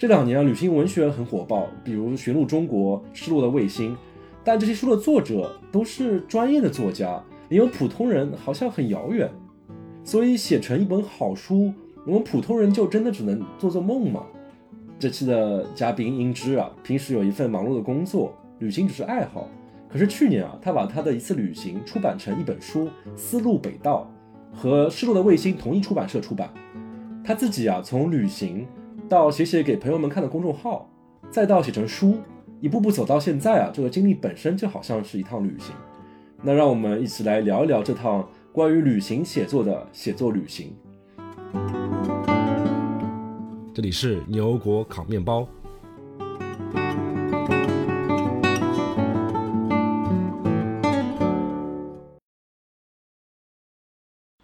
这两年啊，旅行文学很火爆，比如《寻路中国》《失落的卫星》，但这些书的作者都是专业的作家，离我们普通人好像很遥远。所以写成一本好书，我们普通人就真的只能做做梦吗？这期的嘉宾英之啊，平时有一份忙碌的工作，旅行只是爱好。可是去年啊，他把他的一次旅行出版成一本书《丝路北道》，和《失落的卫星》同一出版社出版。他自己啊，从旅行到写写给朋友们看的公众号，再到写成书，一步步走到现在啊，这个经历本身就好像是一趟旅行。那让我们一起来聊一聊这趟关于旅行写作的写作旅行。这里是牛油果烤面包。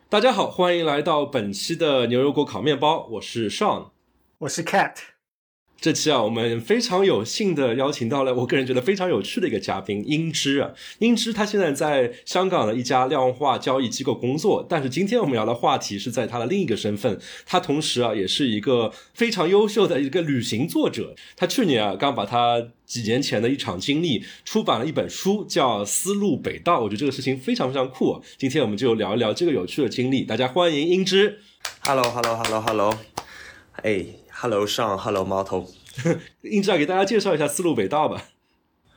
大家好，欢迎来到本期的牛油果烤面包，我是 Sean，我是 Cat。这期啊，我们非常有幸的邀请到了我个人觉得非常有趣的一个嘉宾英之啊。英之他现在在香港的一家量化交易机构工作，但是今天我们聊的话题是在他的另一个身份，他同时啊也是一个非常优秀的一个旅行作者。他去年啊刚把他几年前的一场经历出版了一本书，叫《丝路北道》。我觉得这个事情非常非常酷。今天我们就聊一聊这个有趣的经历。大家欢迎英之。Hello，Hello，Hello，Hello。哎。Hello，上 Hello，猫头，硬志啊，给大家介绍一下《丝路北道》吧。《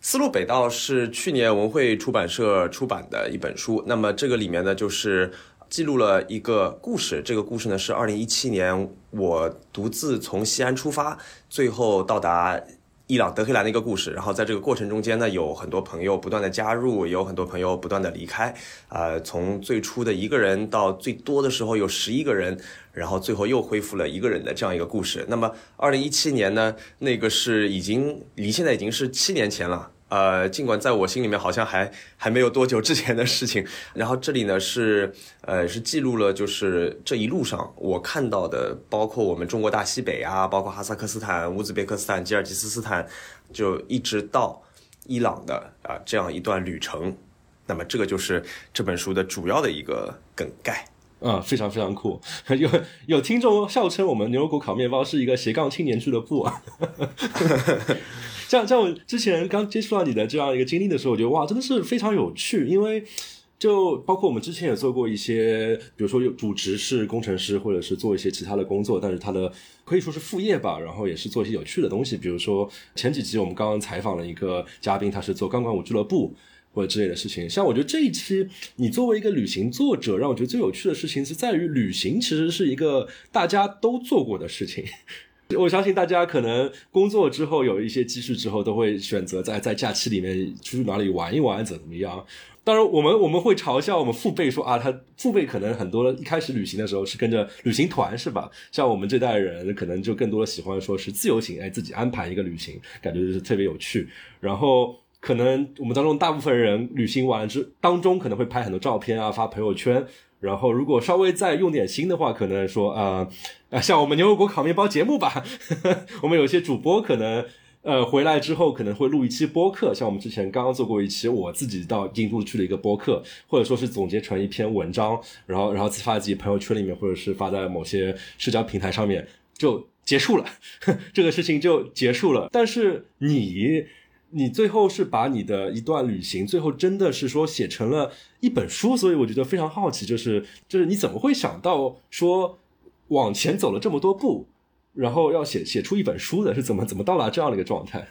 丝路北道》是去年文汇出版社出版的一本书，那么这个里面呢，就是记录了一个故事。这个故事呢，是二零一七年我独自从西安出发，最后到达。伊朗德黑兰的一个故事，然后在这个过程中间呢，有很多朋友不断的加入，也有很多朋友不断的离开，呃，从最初的一个人到最多的时候有十一个人，然后最后又恢复了一个人的这样一个故事。那么，二零一七年呢，那个是已经离现在已经是七年前了。呃，尽管在我心里面好像还还没有多久之前的事情，然后这里呢是呃是记录了就是这一路上我看到的，包括我们中国大西北啊，包括哈萨克斯坦、乌兹别克斯坦、吉尔吉斯斯坦，就一直到伊朗的啊这样一段旅程。那么这个就是这本书的主要的一个梗概啊，非常非常酷。有有听众笑称我们牛油果烤面包是一个斜杠青年俱乐部啊。像像我之前刚接触到你的这样一个经历的时候，我觉得哇，真的是非常有趣。因为就包括我们之前也做过一些，比如说有主持是工程师，或者是做一些其他的工作，但是他的可以说是副业吧。然后也是做一些有趣的东西，比如说前几集我们刚刚采访了一个嘉宾，他是做钢管舞俱乐部或者之类的事情。像我觉得这一期你作为一个旅行作者，让我觉得最有趣的事情是在于旅行其实是一个大家都做过的事情。我相信大家可能工作之后有一些积蓄之后，都会选择在在假期里面出去哪里玩一玩，怎么样？当然，我们我们会嘲笑我们父辈说啊，他父辈可能很多一开始旅行的时候是跟着旅行团，是吧？像我们这代人可能就更多的喜欢说是自由行，哎，自己安排一个旅行，感觉就是特别有趣。然后可能我们当中大部分人旅行完之当中可能会拍很多照片啊，发朋友圈。然后，如果稍微再用点心的话，可能说啊啊，像我们牛油果烤面包节目吧，我们有些主播可能呃回来之后可能会录一期播客，像我们之前刚刚做过一期我自己到印度去的一个播客，或者说是总结成一篇文章，然后然后发自己朋友圈里面，或者是发在某些社交平台上面，就结束了，这个事情就结束了。但是你。你最后是把你的一段旅行，最后真的是说写成了一本书，所以我觉得非常好奇，就是就是你怎么会想到说往前走了这么多步，然后要写写出一本书的，是怎么怎么到达这样的一个状态？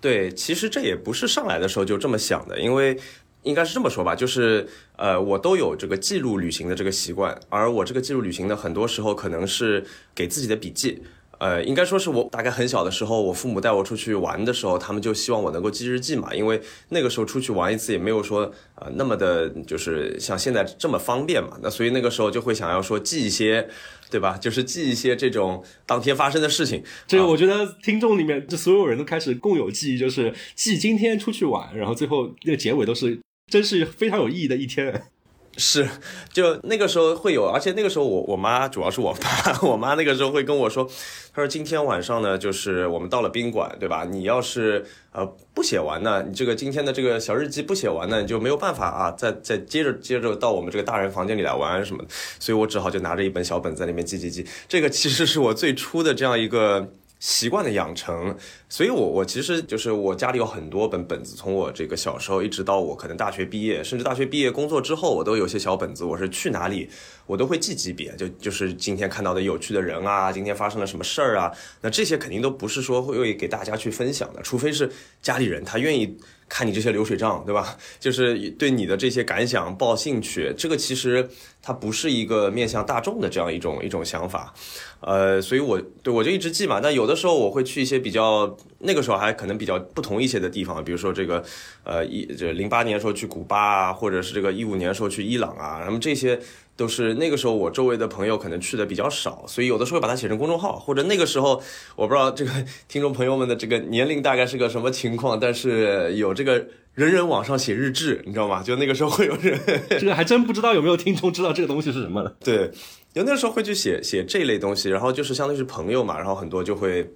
对，其实这也不是上来的时候就这么想的，因为应该是这么说吧，就是呃，我都有这个记录旅行的这个习惯，而我这个记录旅行的很多时候可能是给自己的笔记。呃，应该说是我大概很小的时候，我父母带我出去玩的时候，他们就希望我能够记日记嘛，因为那个时候出去玩一次也没有说呃那么的，就是像现在这么方便嘛。那所以那个时候就会想要说记一些，对吧？就是记一些这种当天发生的事情。这个我觉得听众里面这所有人都开始共有记忆，就是记今天出去玩，然后最后那个结尾都是真是非常有意义的一天。是，就那个时候会有，而且那个时候我我妈主要是我爸，我妈那个时候会跟我说，她说今天晚上呢，就是我们到了宾馆，对吧？你要是呃不写完呢，你这个今天的这个小日记不写完呢，你就没有办法啊，再再接着接着到我们这个大人房间里来玩什么的，所以我只好就拿着一本小本在里面记记记。这个其实是我最初的这样一个习惯的养成，所以我我其实就是我家里有很多本本子，从我这个小时候一直到我可能大学毕业，甚至大学毕业工作之后，我都有些小本子，我是去哪里我都会记几笔，就就是今天看到的有趣的人啊，今天发生了什么事儿啊，那这些肯定都不是说会给大家去分享的，除非是家里人他愿意。看你这些流水账，对吧？就是对你的这些感想报兴趣，这个其实它不是一个面向大众的这样一种一种想法，呃，所以我对我就一直记嘛。但有的时候我会去一些比较那个时候还可能比较不同一些的地方，比如说这个呃一这零八年时候去古巴啊，或者是这个一五年时候去伊朗啊，那么这些。都是那个时候，我周围的朋友可能去的比较少，所以有的时候会把它写成公众号，或者那个时候我不知道这个听众朋友们的这个年龄大概是个什么情况，但是有这个人人网上写日志，你知道吗？就那个时候会有人，这个还真不知道有没有听众知道这个东西是什么了。对，有那时候会去写写这类东西，然后就是相当于是朋友嘛，然后很多就会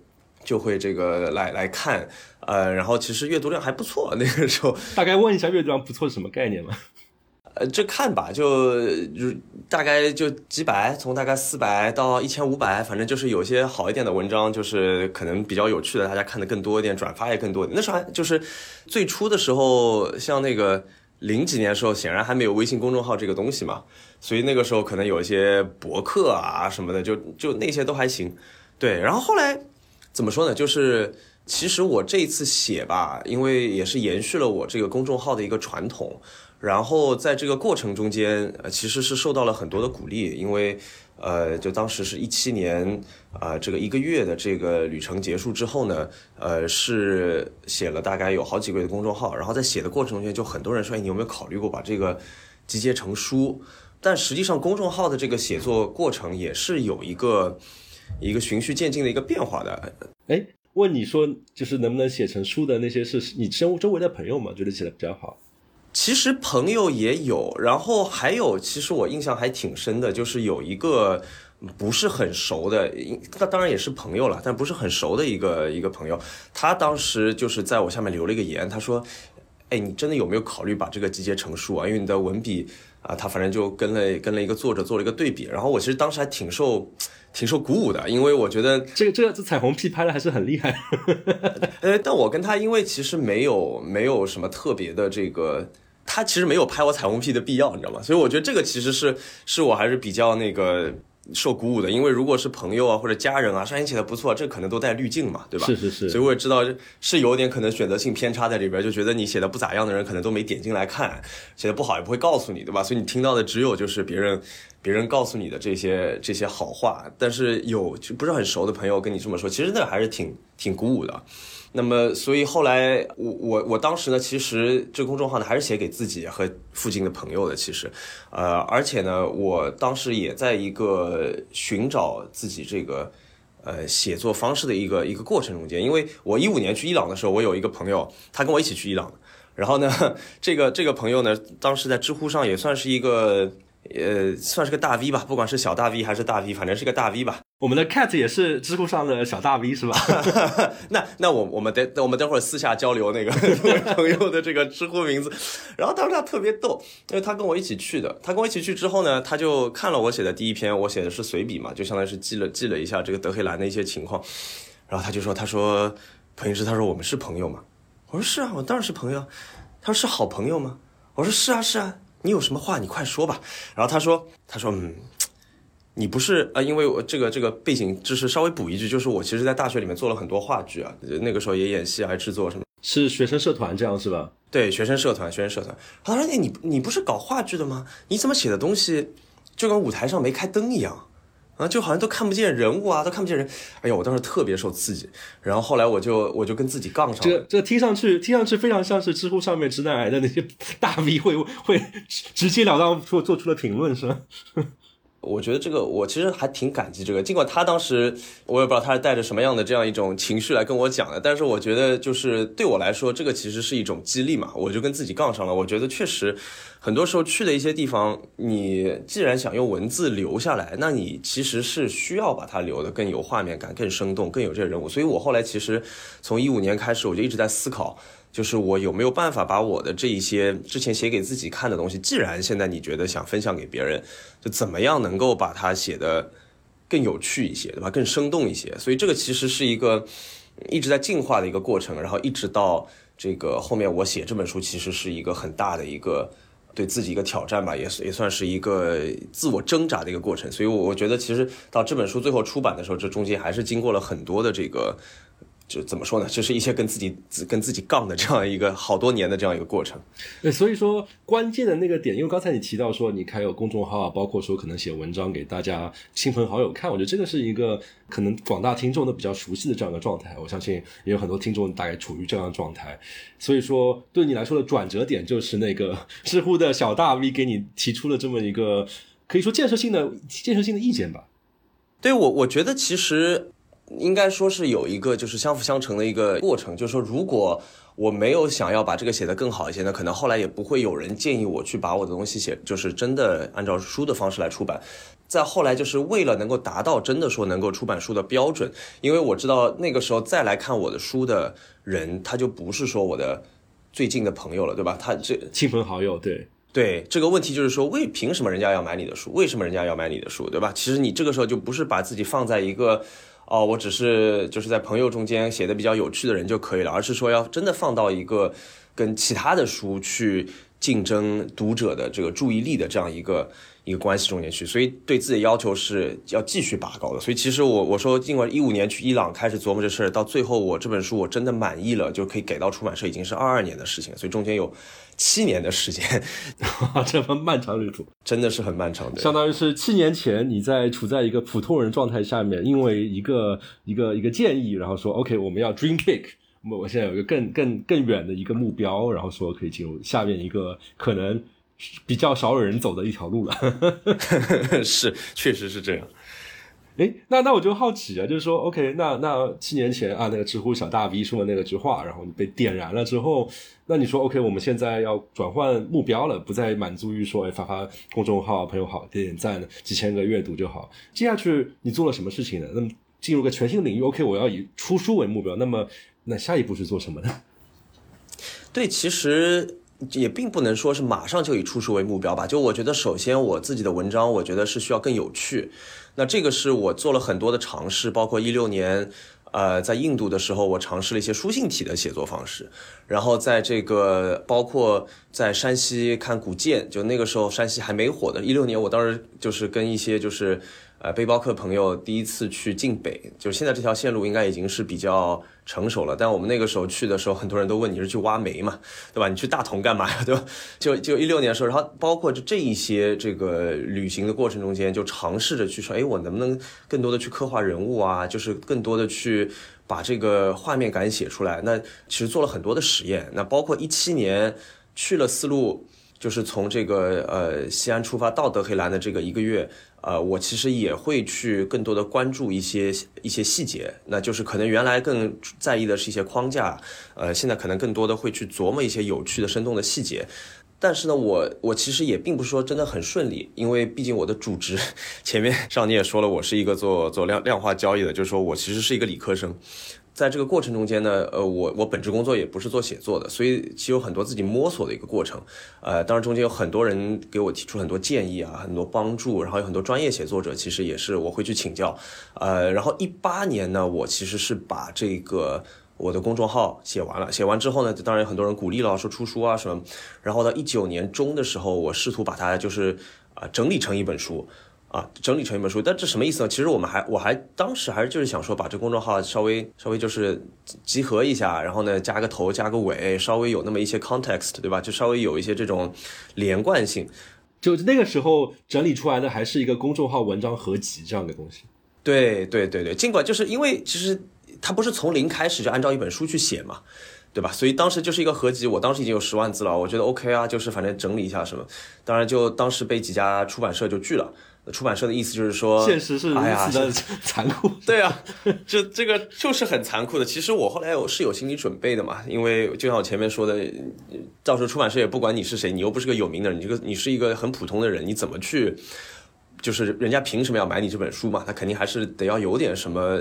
就会这个来来看，呃，然后其实阅读量还不错，那个时候大概问一下阅读量不错是什么概念吗？呃，这看吧，就就大概就几百，从大概四百到一千五百，反正就是有些好一点的文章，就是可能比较有趣的，大家看的更多一点，转发也更多。那时候还就是最初的时候，像那个零几年的时候，显然还没有微信公众号这个东西嘛，所以那个时候可能有一些博客啊什么的，就就那些都还行。对，然后后来怎么说呢？就是其实我这一次写吧，因为也是延续了我这个公众号的一个传统。然后在这个过程中间，呃，其实是受到了很多的鼓励，因为，呃，就当时是一七年，啊，这个一个月的这个旅程结束之后呢，呃，是写了大概有好几个月的公众号，然后在写的过程中间，就很多人说，你有没有考虑过把这个集结成书？但实际上，公众号的这个写作过程也是有一个一个循序渐进的一个变化的。哎，问你说，就是能不能写成书的那些，是你周周围的朋友吗？觉得写的比较好？其实朋友也有，然后还有，其实我印象还挺深的，就是有一个不是很熟的，那当然也是朋友了，但不是很熟的一个一个朋友，他当时就是在我下面留了一个言，他说：“哎，你真的有没有考虑把这个集结成书啊？因为你的文笔啊，他反正就跟了跟了一个作者做了一个对比。”然后我其实当时还挺受挺受鼓舞的，因为我觉得这个这个这彩虹屁拍的还是很厉害。呃，但我跟他因为其实没有没有什么特别的这个。他其实没有拍我彩虹屁的必要，你知道吗？所以我觉得这个其实是是我还是比较那个受鼓舞的，因为如果是朋友啊或者家人啊，说你写的不错，这可能都带滤镜嘛，对吧？是是是。所以我也知道是有点可能选择性偏差在里边，就觉得你写的不咋样的人可能都没点进来看，写的不好也不会告诉你，对吧？所以你听到的只有就是别人别人告诉你的这些这些好话，但是有就不是很熟的朋友跟你这么说，其实那还是挺挺鼓舞的。那么，所以后来我我我当时呢，其实这个公众号呢还是写给自己和附近的朋友的。其实，呃，而且呢，我当时也在一个寻找自己这个呃写作方式的一个一个过程中间。因为我一五年去伊朗的时候，我有一个朋友，他跟我一起去伊朗然后呢，这个这个朋友呢，当时在知乎上也算是一个呃算是个大 V 吧，不管是小大 V 还是大 V，反正是个大 V 吧。我们的 cat 也是知乎上的小大 V 是吧？那那我我们等我们等会儿私下交流那个 朋友的这个知乎名字。然后当时他特别逗，因为他跟我一起去的。他跟我一起去之后呢，他就看了我写的第一篇，我写的是随笔嘛，就相当于是记了记了一下这个德黑兰的一些情况。然后他就说：“他说彭医师，他说我们是朋友吗？”我说：“是啊，我当然是朋友。”他说：“是好朋友吗？”我说：“是啊，是啊，你有什么话你快说吧。”然后他说：“他说嗯。”你不是啊？因为我这个这个背景知识稍微补一句，就是我其实，在大学里面做了很多话剧啊，那个时候也演戏，还制作什么？是学生社团这样是吧？对，学生社团，学生社团。他说：“你你你不是搞话剧的吗？你怎么写的东西就跟舞台上没开灯一样啊？就好像都看不见人物啊，都看不见人。”哎呀，我当时特别受刺激。然后后来我就我就跟自己杠上了。这这听上去听上去非常像是知乎上面直男癌的那些 大 V 会会直截了当做做出了评论是吧？我觉得这个我其实还挺感激这个，尽管他当时我也不知道他是带着什么样的这样一种情绪来跟我讲的，但是我觉得就是对我来说，这个其实是一种激励嘛，我就跟自己杠上了。我觉得确实，很多时候去的一些地方，你既然想用文字留下来，那你其实是需要把它留的更有画面感、更生动、更有这些人物。所以我后来其实从一五年开始，我就一直在思考。就是我有没有办法把我的这一些之前写给自己看的东西，既然现在你觉得想分享给别人，就怎么样能够把它写的更有趣一些，对吧？更生动一些。所以这个其实是一个一直在进化的一个过程，然后一直到这个后面我写这本书，其实是一个很大的一个对自己一个挑战吧，也是也算是一个自我挣扎的一个过程。所以，我我觉得其实到这本书最后出版的时候，这中间还是经过了很多的这个。就怎么说呢？就是一些跟自己自跟自己杠的这样一个好多年的这样一个过程。对，所以说关键的那个点，因为刚才你提到说你开有公众号啊，包括说可能写文章给大家亲朋好友看，我觉得这个是一个可能广大听众都比较熟悉的这样一个状态。我相信也有很多听众大概处于这样的状态。所以说对你来说的转折点就是那个知乎的小大 V 给你提出了这么一个可以说建设性的建设性的意见吧？对我，我觉得其实。应该说是有一个就是相辅相成的一个过程，就是说，如果我没有想要把这个写得更好一些，那可能后来也不会有人建议我去把我的东西写，就是真的按照书的方式来出版。再后来，就是为了能够达到真的说能够出版书的标准，因为我知道那个时候再来看我的书的人，他就不是说我的最近的朋友了，对吧？他这亲朋好友，对对，这个问题就是说，为凭什么人家要买你的书？为什么人家要买你的书，对吧？其实你这个时候就不是把自己放在一个。哦，我只是就是在朋友中间写的比较有趣的人就可以了，而是说要真的放到一个跟其他的书去竞争读者的这个注意力的这样一个一个关系中间去，所以对自己的要求是要继续拔高的。所以其实我我说，尽管一五年去伊朗开始琢磨这事儿，到最后我这本书我真的满意了，就可以给到出版社，已经是二二年的事情，所以中间有。七年的时间，这么漫长旅途，真的是很漫长的。相当于是七年前你在处在一个普通人状态下面，因为一个一个一个建议，然后说 OK，我们要 dream big，我我现在有一个更更更远的一个目标，然后说可以进入下面一个可能比较少有人走的一条路了。是，确实是这样。哎，那那我就好奇啊，就是说，OK，那那七年前啊，那个知乎小大 V 说的那个句话，然后你被点燃了之后，那你说 OK，我们现在要转换目标了，不再满足于说，哎，发发公众号，朋友好，点点赞，几千个阅读就好。接下去你做了什么事情呢？那么进入个全新的领域，OK，我要以出书为目标。那么那下一步是做什么呢？对，其实。也并不能说是马上就以出书为目标吧。就我觉得，首先我自己的文章，我觉得是需要更有趣。那这个是我做了很多的尝试，包括一六年，呃，在印度的时候，我尝试了一些书信体的写作方式。然后在这个，包括在山西看古建，就那个时候山西还没火的，一六年，我当时就是跟一些就是。呃，背包客朋友第一次去晋北，就是现在这条线路应该已经是比较成熟了。但我们那个时候去的时候，很多人都问你是去挖煤嘛，对吧？你去大同干嘛呀，对吧？就就一六年的时候，然后包括就这一些这个旅行的过程中间，就尝试着去说，哎，我能不能更多的去刻画人物啊？就是更多的去把这个画面感写出来。那其实做了很多的实验。那包括一七年去了丝路，就是从这个呃西安出发到德黑兰的这个一个月。呃，我其实也会去更多的关注一些一些细节，那就是可能原来更在意的是一些框架，呃，现在可能更多的会去琢磨一些有趣的、生动的细节。但是呢，我我其实也并不是说真的很顺利，因为毕竟我的主职，前面上你也说了，我是一个做做量量化交易的，就是说我其实是一个理科生。在这个过程中间呢，呃，我我本职工作也不是做写作的，所以其实有很多自己摸索的一个过程，呃，当然中间有很多人给我提出很多建议啊，很多帮助，然后有很多专业写作者，其实也是我会去请教，呃，然后一八年呢，我其实是把这个我的公众号写完了，写完之后呢，当然有很多人鼓励了，说出书啊什么，然后到一九年中的时候，我试图把它就是啊整理成一本书。啊，整理成一本书，但这什么意思呢？其实我们还，我还当时还是就是想说，把这公众号稍微稍微就是集合一下，然后呢加个头加个尾，稍微有那么一些 context，对吧？就稍微有一些这种连贯性。就那个时候整理出来的还是一个公众号文章合集这样的东西。对对对对，尽管就是因为其实它不是从零开始就按照一本书去写嘛，对吧？所以当时就是一个合集，我当时已经有十万字了，我觉得 OK 啊，就是反正整理一下什么。当然就当时被几家出版社就拒了。出版社的意思就是说，现实是如此的残酷。对啊，这这个就是很残酷的。其实我后来我是有心理准备的嘛，因为就像我前面说的，到时候出版社也不管你是谁，你又不是个有名的人，你这个你是一个很普通的人，你怎么去，就是人家凭什么要买你这本书嘛？他肯定还是得要有点什么，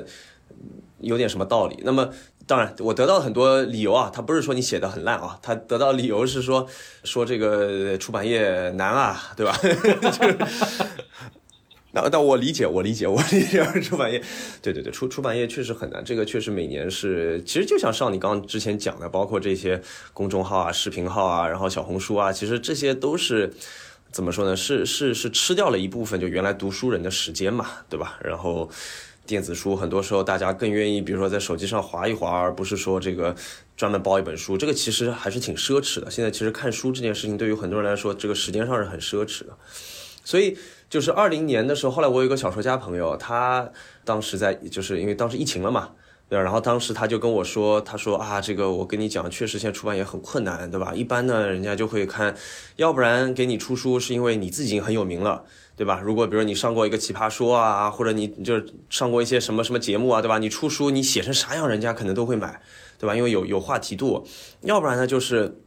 有点什么道理。那么。当然，我得到很多理由啊，他不是说你写的很烂啊，他得到理由是说说这个出版业难啊，对吧？那那我理解，我理解，我理解出版业，对对对，出出版业确实很难，这个确实每年是，其实就像上你刚刚之前讲的，包括这些公众号啊、视频号啊，然后小红书啊，其实这些都是怎么说呢？是是是吃掉了一部分就原来读书人的时间嘛，对吧？然后电子书很多时候大家更愿意，比如说在手机上划一划，而不是说这个专门包一本书，这个其实还是挺奢侈的。现在其实看书这件事情对于很多人来说，这个时间上是很奢侈的，所以。就是二零年的时候，后来我有一个小说家朋友，他当时在，就是因为当时疫情了嘛，对？然后当时他就跟我说，他说啊，这个我跟你讲，确实现在出版也很困难，对吧？一般呢，人家就会看，要不然给你出书是因为你自己已经很有名了，对吧？如果比如你上过一个奇葩说啊，或者你就是上过一些什么什么节目啊，对吧？你出书你写成啥样，人家可能都会买，对吧？因为有有话题度。要不然呢，就是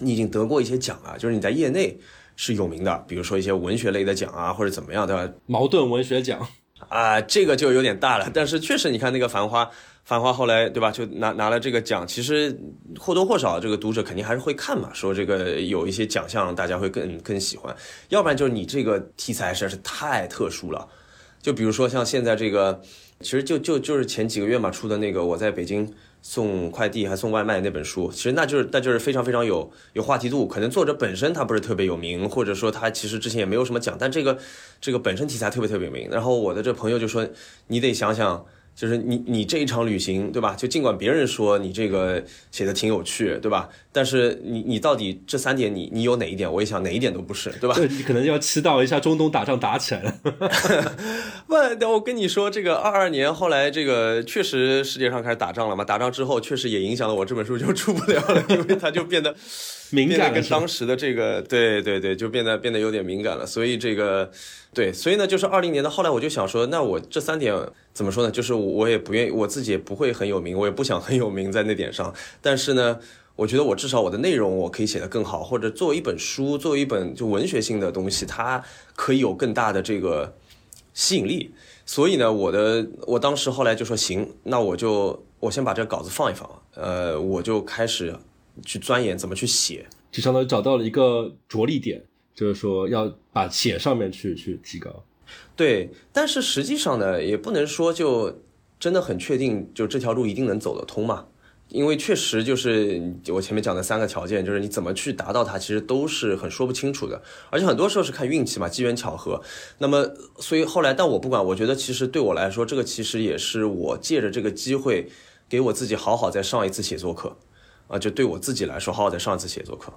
你已经得过一些奖了，就是你在业内。是有名的，比如说一些文学类的奖啊，或者怎么样，对吧？矛盾文学奖啊，这个就有点大了。但是确实，你看那个《繁花》，《繁花》后来对吧，就拿拿了这个奖，其实或多或少这个读者肯定还是会看嘛。说这个有一些奖项，大家会更更喜欢。要不然就是你这个题材实在是太特殊了。就比如说像现在这个，其实就就就是前几个月嘛出的那个，我在北京。送快递还送外卖那本书，其实那就是那就是非常非常有有话题度。可能作者本身他不是特别有名，或者说他其实之前也没有什么奖，但这个这个本身题材特别特别有名。然后我的这朋友就说，你得想想。就是你你这一场旅行，对吧？就尽管别人说你这个写的挺有趣，对吧？但是你你到底这三点你你有哪一点？我也想哪一点都不是，对吧？对，你可能要祈祷一下中东打仗打起来了。不，我跟你说，这个二二年后来这个确实世界上开始打仗了嘛？打仗之后确实也影响了我这本书就出不了了，因为它就变得。敏感跟当时的这个，对对对，就变得变得有点敏感了。所以这个，对，所以呢，就是二零年的后来，我就想说，那我这三点怎么说呢？就是我也不愿意，我自己也不会很有名，我也不想很有名在那点上。但是呢，我觉得我至少我的内容我可以写得更好，或者作为一本书，作为一本就文学性的东西，它可以有更大的这个吸引力。所以呢，我的我当时后来就说行，那我就我先把这个稿子放一放，呃，我就开始。去钻研怎么去写，就相当于找到了一个着力点，就是说要把写上面去去提高。对，但是实际上呢，也不能说就真的很确定，就这条路一定能走得通嘛。因为确实就是我前面讲的三个条件，就是你怎么去达到它，其实都是很说不清楚的，而且很多时候是看运气嘛，机缘巧合。那么，所以后来，但我不管，我觉得其实对我来说，这个其实也是我借着这个机会，给我自己好好再上一次写作课。啊，就对我自己来说，好好在上一次写作课，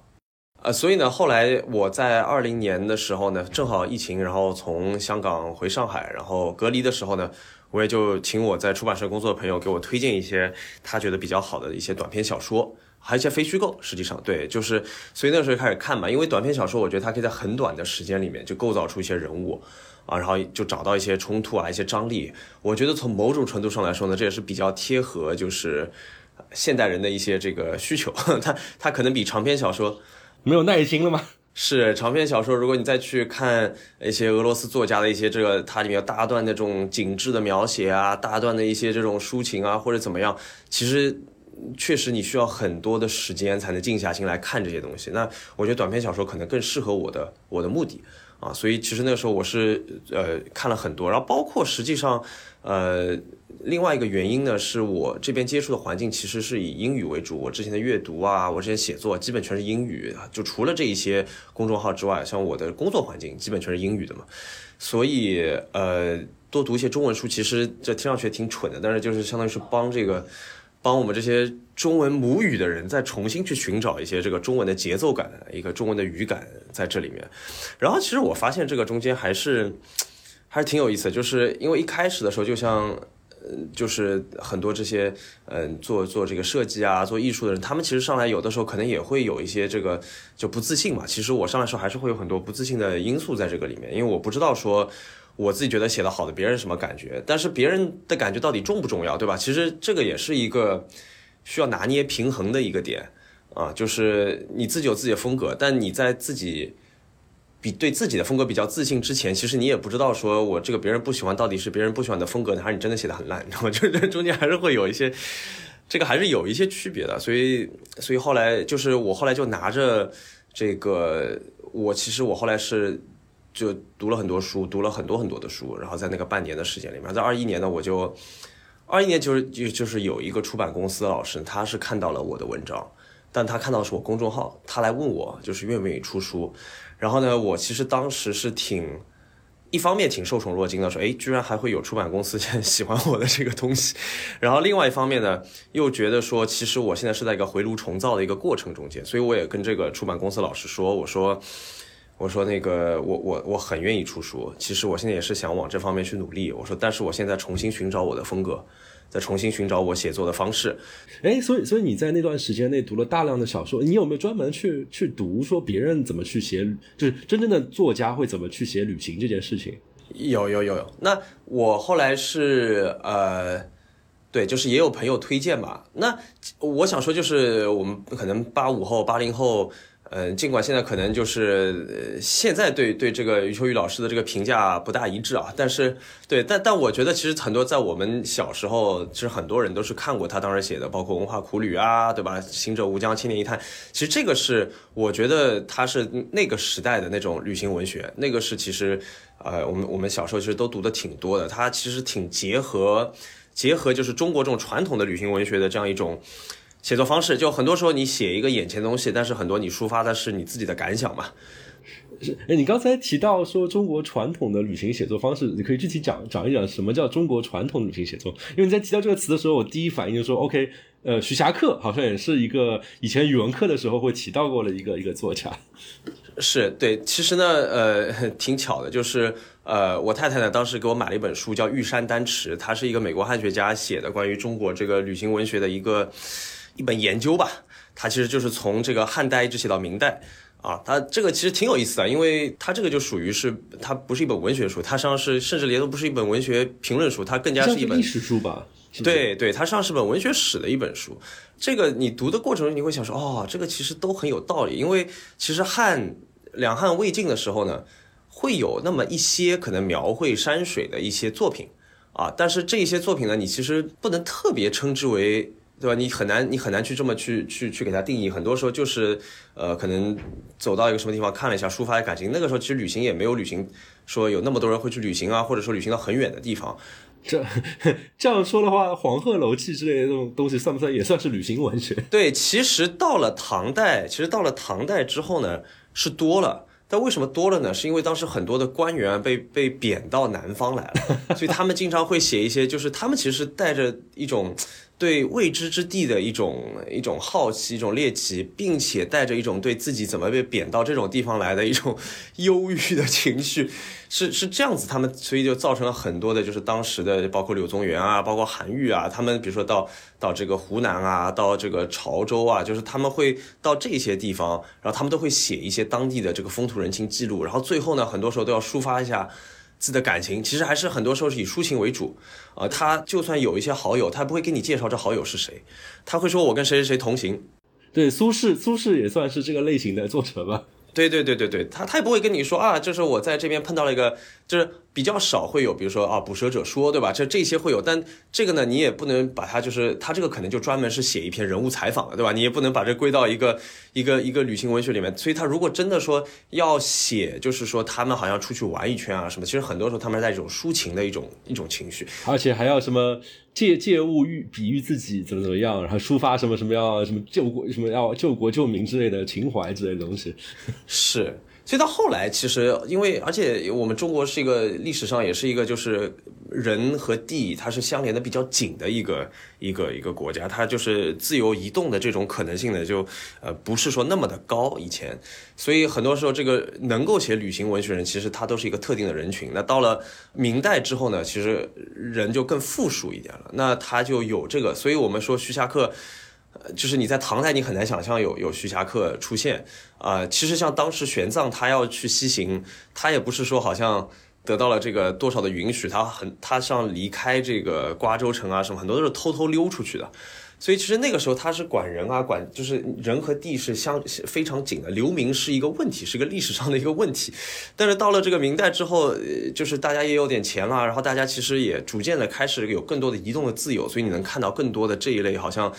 呃，所以呢，后来我在二零年的时候呢，正好疫情，然后从香港回上海，然后隔离的时候呢，我也就请我在出版社工作的朋友给我推荐一些他觉得比较好的一些短篇小说，还有一些非虚构。实际上，对，就是所以那时候开始看嘛，因为短篇小说，我觉得它可以在很短的时间里面就构造出一些人物，啊，然后就找到一些冲突啊，一些张力。我觉得从某种程度上来说呢，这也是比较贴合，就是。现代人的一些这个需求，他他可能比长篇小说没有耐心了吗？是长篇小说，如果你再去看一些俄罗斯作家的一些这个，它里面有大段的这种景致的描写啊，大段的一些这种抒情啊，或者怎么样，其实确实你需要很多的时间才能静下心来看这些东西。那我觉得短篇小说可能更适合我的我的目的啊，所以其实那个时候我是呃看了很多，然后包括实际上呃。另外一个原因呢，是我这边接触的环境其实是以英语为主。我之前的阅读啊，我之前写作基本全是英语，就除了这一些公众号之外，像我的工作环境基本全是英语的嘛。所以，呃，多读一些中文书，其实这听上去挺蠢的，但是就是相当于是帮这个，帮我们这些中文母语的人再重新去寻找一些这个中文的节奏感，一个中文的语感在这里面。然后，其实我发现这个中间还是还是挺有意思的，就是因为一开始的时候就像。就是很多这些嗯做做这个设计啊，做艺术的人，他们其实上来有的时候可能也会有一些这个就不自信嘛。其实我上来时候还是会有很多不自信的因素在这个里面，因为我不知道说我自己觉得写的好的别人什么感觉，但是别人的感觉到底重不重要，对吧？其实这个也是一个需要拿捏平衡的一个点啊，就是你自己有自己的风格，但你在自己。比对自己的风格比较自信之前，其实你也不知道说我这个别人不喜欢到底是别人不喜欢的风格呢，还是你真的写的很烂，你知道吗？就这中间还是会有一些，这个还是有一些区别的。所以，所以后来就是我后来就拿着这个，我其实我后来是就读了很多书，读了很多很多的书，然后在那个半年的时间里面，在二一年呢，我就二一年就是就就是有一个出版公司的老师，他是看到了我的文章，但他看到是我公众号，他来问我就是愿不愿意出书，然后呢，我其实当时是挺。一方面挺受宠若惊的，说，哎，居然还会有出版公司 喜欢我的这个东西。然后另外一方面呢，又觉得说，其实我现在是在一个回炉重造的一个过程中间，所以我也跟这个出版公司老师说，我说，我说那个，我我我很愿意出书，其实我现在也是想往这方面去努力。我说，但是我现在重新寻找我的风格。再重新寻找我写作的方式，哎，所以所以你在那段时间内读了大量的小说，你有没有专门去去读说别人怎么去写，就是真正的作家会怎么去写旅行这件事情？有有有有。那我后来是呃，对，就是也有朋友推荐吧。那我想说，就是我们可能八五后、八零后。嗯，尽管现在可能就是现在对对这个余秋雨老师的这个评价不大一致啊，但是对，但但我觉得其实很多在我们小时候，其实很多人都是看过他当时写的，包括《文化苦旅》啊，对吧？《行者无疆》《千年一叹》，其实这个是我觉得他是那个时代的那种旅行文学，那个是其实呃，我们我们小时候其实都读的挺多的，他其实挺结合结合就是中国这种传统的旅行文学的这样一种。写作方式就很多时候你写一个眼前的东西，但是很多你抒发的是你自己的感想嘛。是，哎，你刚才提到说中国传统的旅行写作方式，你可以具体讲讲一讲什么叫中国传统旅行写作？因为你在提到这个词的时候，我第一反应就说，OK，呃，徐霞客好像也是一个以前语文课的时候会提到过的一个一个作 家。是对，其实呢，呃，挺巧的，就是呃，我太太呢当时给我买了一本书，叫《玉山丹池》，它是一个美国汉学家写的关于中国这个旅行文学的一个。一本研究吧，它其实就是从这个汉代一直写到明代啊，它这个其实挺有意思的，因为它这个就属于是它不是一本文学书，它实际上是甚至连都不是一本文学评论书，它更加是一本历史书吧？对对，它实际上是本文学史的一本书。这个你读的过程中，你会想说，哦，这个其实都很有道理，因为其实汉两汉魏晋的时候呢，会有那么一些可能描绘山水的一些作品啊，但是这些作品呢，你其实不能特别称之为。对吧？你很难，你很难去这么去去去给它定义。很多时候就是，呃，可能走到一个什么地方看了一下，抒发感情。那个时候其实旅行也没有旅行，说有那么多人会去旅行啊，或者说旅行到很远的地方。这 这样说的话，《黄鹤楼记》之类的这种东西，算不算也算是旅行文学？对，其实到了唐代，其实到了唐代之后呢，是多了。但为什么多了呢？是因为当时很多的官员被被贬到南方来了，所以他们经常会写一些，就是他们其实带着一种。对未知之地的一种一种好奇，一种猎奇，并且带着一种对自己怎么被贬到这种地方来的一种 忧郁的情绪，是是这样子，他们所以就造成了很多的，就是当时的包括柳宗元啊，包括韩愈啊，他们比如说到到这个湖南啊，到这个潮州啊，就是他们会到这些地方，然后他们都会写一些当地的这个风土人情记录，然后最后呢，很多时候都要抒发一下。自己的感情其实还是很多时候是以抒情为主，啊，他就算有一些好友，他不会给你介绍这好友是谁，他会说我跟谁谁谁同行。对，苏轼，苏轼也算是这个类型的作者吧。对对对对对，他他也不会跟你说啊，就是我在这边碰到了一个，就是比较少会有，比如说啊，捕蛇者说，对吧？这这些会有，但这个呢，你也不能把它就是它这个可能就专门是写一篇人物采访的，对吧？你也不能把这归到一个一个一个旅行文学里面。所以他如果真的说要写，就是说他们好像出去玩一圈啊什么，其实很多时候他们是在一种抒情的一种一种情绪，而且还要什么。借借物喻比喻自己怎么怎么样，然后抒发什么什么要什么救国什么要救国救民之类的情怀之类的东西，是。所以到后来，其实因为而且我们中国是一个历史上也是一个就是人和地它是相连的比较紧的一个一个一个国家，它就是自由移动的这种可能性呢，就呃不是说那么的高以前。所以很多时候这个能够写旅行文学人，其实他都是一个特定的人群。那到了明代之后呢，其实人就更富庶一点了，那他就有这个。所以我们说徐霞客。呃，就是你在唐代，你很难想象有有徐霞客出现啊。其实像当时玄奘他要去西行，他也不是说好像得到了这个多少的允许，他很他像离开这个瓜州城啊什么，很多都是偷偷溜出去的。所以其实那个时候他是管人啊，管就是人和地是相非常紧的，流民是一个问题，是个历史上的一个问题。但是到了这个明代之后，就是大家也有点钱了，然后大家其实也逐渐的开始有更多的移动的自由，所以你能看到更多的这一类好像。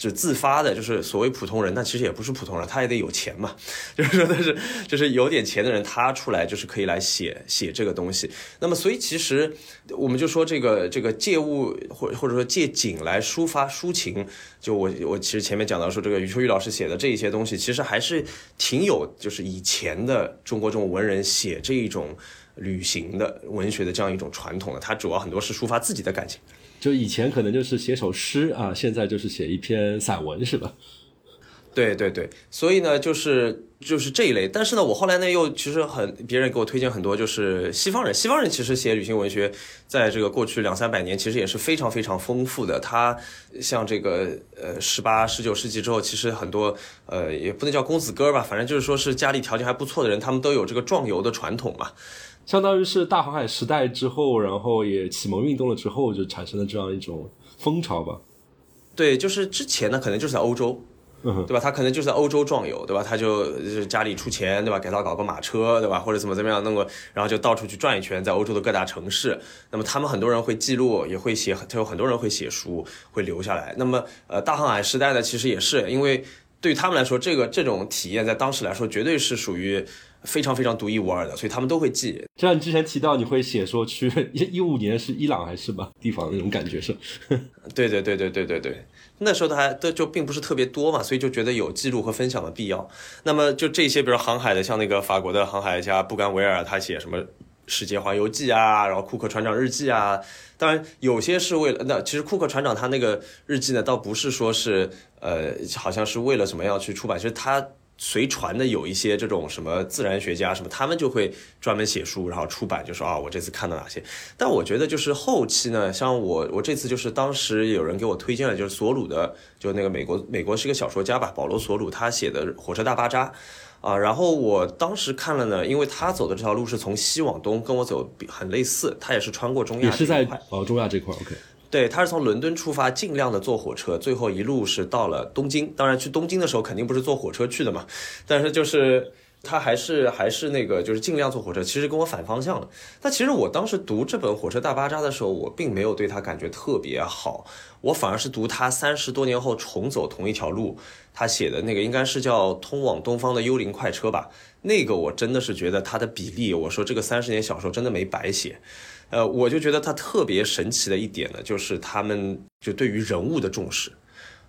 就自发的，就是所谓普通人，但其实也不是普通人，他也得有钱嘛。就是说的是，就是有点钱的人，他出来就是可以来写写这个东西。那么，所以其实我们就说这个这个借物或或者说借景来抒发抒情，就我我其实前面讲到说这个余秋雨老师写的这一些东西，其实还是挺有就是以前的中国这种文人写这一种旅行的文学的这样一种传统的，他主要很多是抒发自己的感情。就以前可能就是写首诗啊，现在就是写一篇散文，是吧？对对对，所以呢，就是就是这一类。但是呢，我后来呢又其实很别人给我推荐很多，就是西方人。西方人其实写旅行文学，在这个过去两三百年，其实也是非常非常丰富的。他像这个呃十八十九世纪之后，其实很多呃也不能叫公子哥吧，反正就是说是家里条件还不错的人，他们都有这个壮游的传统嘛。相当于是大航海时代之后，然后也启蒙运动了之后，就产生了这样一种风潮吧。对，就是之前呢，可能就是在欧洲，对吧？他可能就是在欧洲壮游，对吧？他就就是家里出钱，对吧？给他搞个马车，对吧？或者怎么怎么样弄个，然后就到处去转一圈，在欧洲的各大城市。那么他们很多人会记录，也会写，他有很多人会写书，会留下来。那么呃，大航海时代呢，其实也是因为对于他们来说，这个这种体验在当时来说，绝对是属于。非常非常独一无二的，所以他们都会记。就像你之前提到，你会写说去一一五年是伊朗还是什么地方那种感觉是？对对对对对对对，那时候的还都就并不是特别多嘛，所以就觉得有记录和分享的必要。那么就这些，比如航海的，像那个法国的航海家布甘维尔，他写什么《世界环游记》啊，然后库克船长日记啊。当然有些是为了那，其实库克船长他那个日记呢，倒不是说是呃，好像是为了什么要去出版，其实他。随传的有一些这种什么自然学家什么，他们就会专门写书，然后出版，就说啊，我这次看到哪些。但我觉得就是后期呢，像我我这次就是当时有人给我推荐了，就是索鲁的，就那个美国美国是一个小说家吧，保罗索鲁他写的《火车大巴扎》啊，然后我当时看了呢，因为他走的这条路是从西往东，跟我走很类似，他也是穿过中亚，也是在哦中亚这块，OK。对，他是从伦敦出发，尽量的坐火车，最后一路是到了东京。当然，去东京的时候肯定不是坐火车去的嘛，但是就是他还是还是那个，就是尽量坐火车。其实跟我反方向了。但其实我当时读这本《火车大巴扎》的时候，我并没有对他感觉特别好，我反而是读他三十多年后重走同一条路，他写的那个应该是叫《通往东方的幽灵快车》吧。那个我真的是觉得他的比例，我说这个三十年小说真的没白写。呃，我就觉得它特别神奇的一点呢，就是他们就对于人物的重视，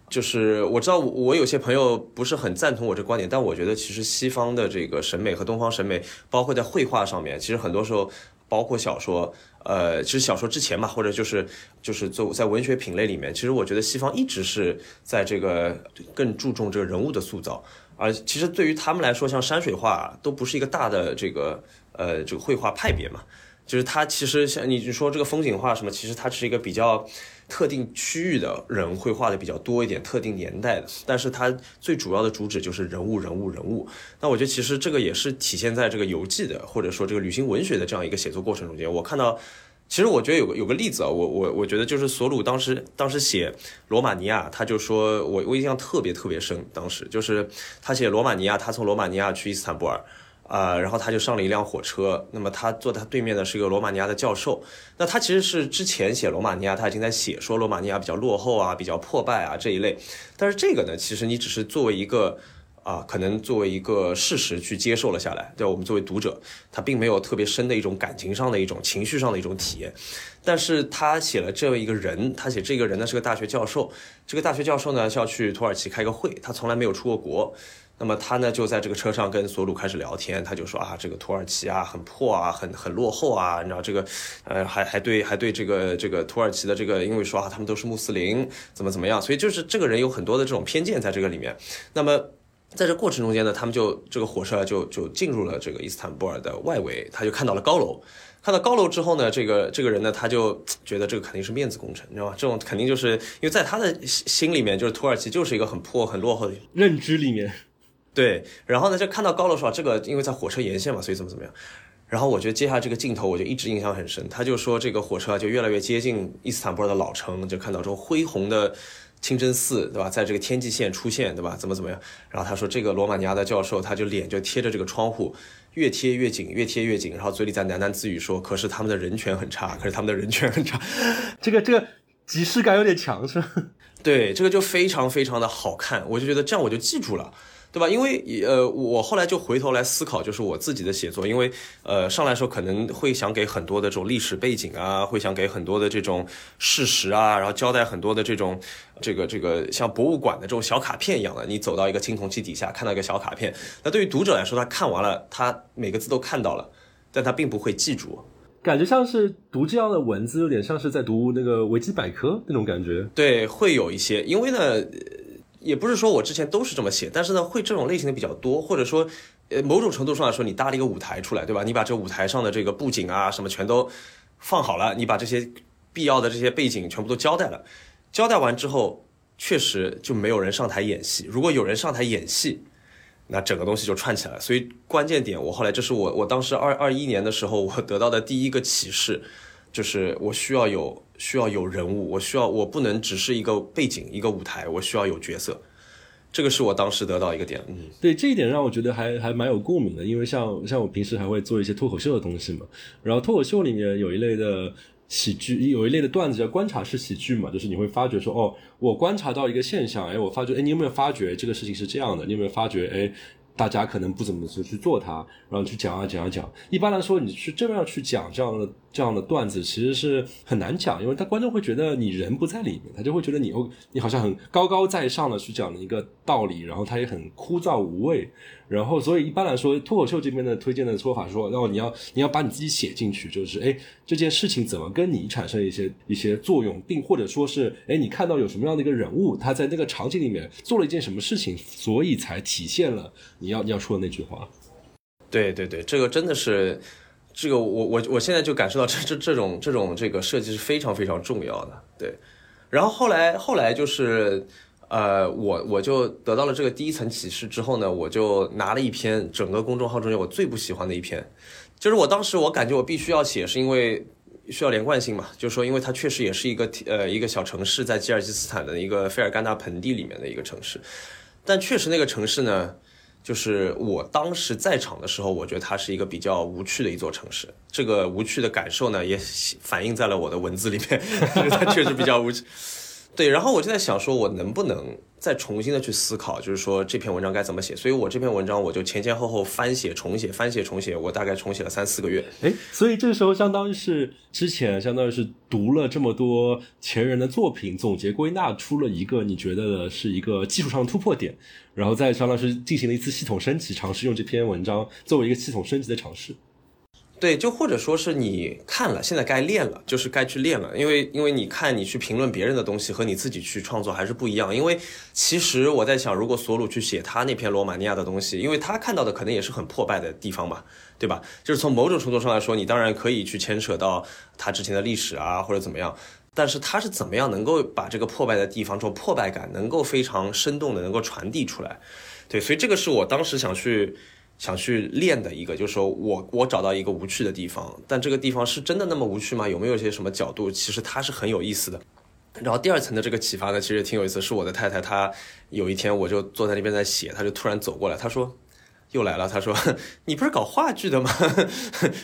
就是我知道我有些朋友不是很赞同我这观点，但我觉得其实西方的这个审美和东方审美，包括在绘画上面，其实很多时候，包括小说，呃，其实小说之前嘛，或者就是就是做在文学品类里面，其实我觉得西方一直是在这个更注重这个人物的塑造，而其实对于他们来说，像山水画都不是一个大的这个呃这个绘画派别嘛。就是它其实像你说这个风景画什么，其实它是一个比较特定区域的人会画的比较多一点，特定年代的。但是它最主要的主旨就是人物，人物，人物。那我觉得其实这个也是体现在这个游记的，或者说这个旅行文学的这样一个写作过程中间。我看到，其实我觉得有个有个例子啊，我我我觉得就是索鲁当时当时写罗马尼亚，他就说我我印象特别特别深，当时就是他写罗马尼亚，他从罗马尼亚去伊斯坦布尔。啊，然后他就上了一辆火车。那么他坐他对面的是一个罗马尼亚的教授。那他其实是之前写罗马尼亚，他已经在写说罗马尼亚比较落后啊，比较破败啊这一类。但是这个呢，其实你只是作为一个啊，可能作为一个事实去接受了下来。对我们作为读者，他并没有特别深的一种感情上的一种情绪上的一种体验。但是他写了这么一个人，他写这个人呢是个大学教授。这个大学教授呢是要去土耳其开个会，他从来没有出过国。那么他呢就在这个车上跟索鲁开始聊天，他就说啊，这个土耳其啊很破啊，很很落后啊，你知道这个，呃，还还对还对这个这个土耳其的这个，因为说啊他们都是穆斯林，怎么怎么样，所以就是这个人有很多的这种偏见在这个里面。那么在这过程中间呢，他们就这个火车就就进入了这个伊斯坦布尔的外围，他就看到了高楼，看到高楼之后呢，这个这个人呢他就觉得这个肯定是面子工程，你知道吗？这种肯定就是因为在他的心里面，就是土耳其就是一个很破很落后的认知里面。对，然后呢，就看到高楼说这个，因为在火车沿线嘛，所以怎么怎么样。然后我觉得接下来这个镜头，我就一直印象很深。他就说这个火车就越来越接近伊斯坦布尔的老城，就看到这种恢宏的清真寺，对吧？在这个天际线出现，对吧？怎么怎么样？然后他说这个罗马尼亚的教授，他就脸就贴着这个窗户，越贴越紧，越贴越紧，然后嘴里在喃喃自语说：“可是他们的人权很差，可是他们的人权很差。”这个这个。即视感有点强，是吧？对，这个就非常非常的好看，我就觉得这样我就记住了。对吧？因为呃，我后来就回头来思考，就是我自己的写作，因为呃，上来时候可能会想给很多的这种历史背景啊，会想给很多的这种事实啊，然后交代很多的这种这个这个像博物馆的这种小卡片一样的，你走到一个青铜器底下看到一个小卡片，那对于读者来说，他看完了，他每个字都看到了，但他并不会记住，感觉像是读这样的文字，有点像是在读那个维基百科那种感觉。对，会有一些，因为呢。也不是说我之前都是这么写，但是呢，会这种类型的比较多，或者说，呃，某种程度上来说，你搭了一个舞台出来，对吧？你把这舞台上的这个布景啊什么全都放好了，你把这些必要的这些背景全部都交代了，交代完之后，确实就没有人上台演戏。如果有人上台演戏，那整个东西就串起来了。所以关键点，我后来这是我我当时二二一年的时候，我得到的第一个启示，就是我需要有。需要有人物，我需要我不能只是一个背景一个舞台，我需要有角色，这个是我当时得到一个点。嗯，对这一点让我觉得还还蛮有共鸣的，因为像像我平时还会做一些脱口秀的东西嘛，然后脱口秀里面有一类的喜剧，有一类的段子叫观察式喜剧嘛，就是你会发觉说，哦，我观察到一个现象，哎，我发觉，哎，你有没有发觉这个事情是这样的？你有没有发觉，哎？大家可能不怎么去去做它，然后去讲啊讲啊讲。一般来说，你去这么样去讲这样的这样的段子，其实是很难讲，因为他观众会觉得你人不在里面，他就会觉得你哦你好像很高高在上的去讲了一个道理，然后他也很枯燥无味。然后，所以一般来说，脱口秀这边的推荐的说法是说，然后你要你要把你自己写进去，就是哎，这件事情怎么跟你产生一些一些作用，并或者说是哎，你看到有什么样的一个人物，他在那个场景里面做了一件什么事情，所以才体现了你要你要说的那句话。对对对，这个真的是，这个我我我现在就感受到这这这种这种这个设计是非常非常重要的。对，然后后来后来就是。呃，我我就得到了这个第一层启示之后呢，我就拿了一篇整个公众号中间我最不喜欢的一篇，就是我当时我感觉我必须要写，是因为需要连贯性嘛，就是说因为它确实也是一个呃一个小城市在吉尔吉斯坦的一个费尔干纳盆地里面的一个城市，但确实那个城市呢，就是我当时在场的时候，我觉得它是一个比较无趣的一座城市，这个无趣的感受呢也反映在了我的文字里面，它确实比较无趣。对，然后我就在想，说我能不能再重新的去思考，就是说这篇文章该怎么写。所以我这篇文章我就前前后后翻写、重写、翻写、重写，我大概重写了三四个月。哎，所以这个时候相当于是之前相当于是读了这么多前人的作品，总结归纳出了一个你觉得的是一个技术上的突破点，然后再相当于是进行了一次系统升级，尝试用这篇文章作为一个系统升级的尝试。对，就或者说是你看了，现在该练了，就是该去练了。因为，因为你看，你去评论别人的东西和你自己去创作还是不一样。因为其实我在想，如果索鲁去写他那篇罗马尼亚的东西，因为他看到的可能也是很破败的地方嘛，对吧？就是从某种程度上来说，你当然可以去牵扯到他之前的历史啊，或者怎么样。但是他是怎么样能够把这个破败的地方这种破败感能够非常生动的能够传递出来？对，所以这个是我当时想去。想去练的一个，就是说我我找到一个无趣的地方，但这个地方是真的那么无趣吗？有没有一些什么角度？其实它是很有意思的。然后第二层的这个启发呢，其实挺有意思。是我的太太，她有一天我就坐在那边在写，她就突然走过来，她说又来了。她说你不是搞话剧的吗？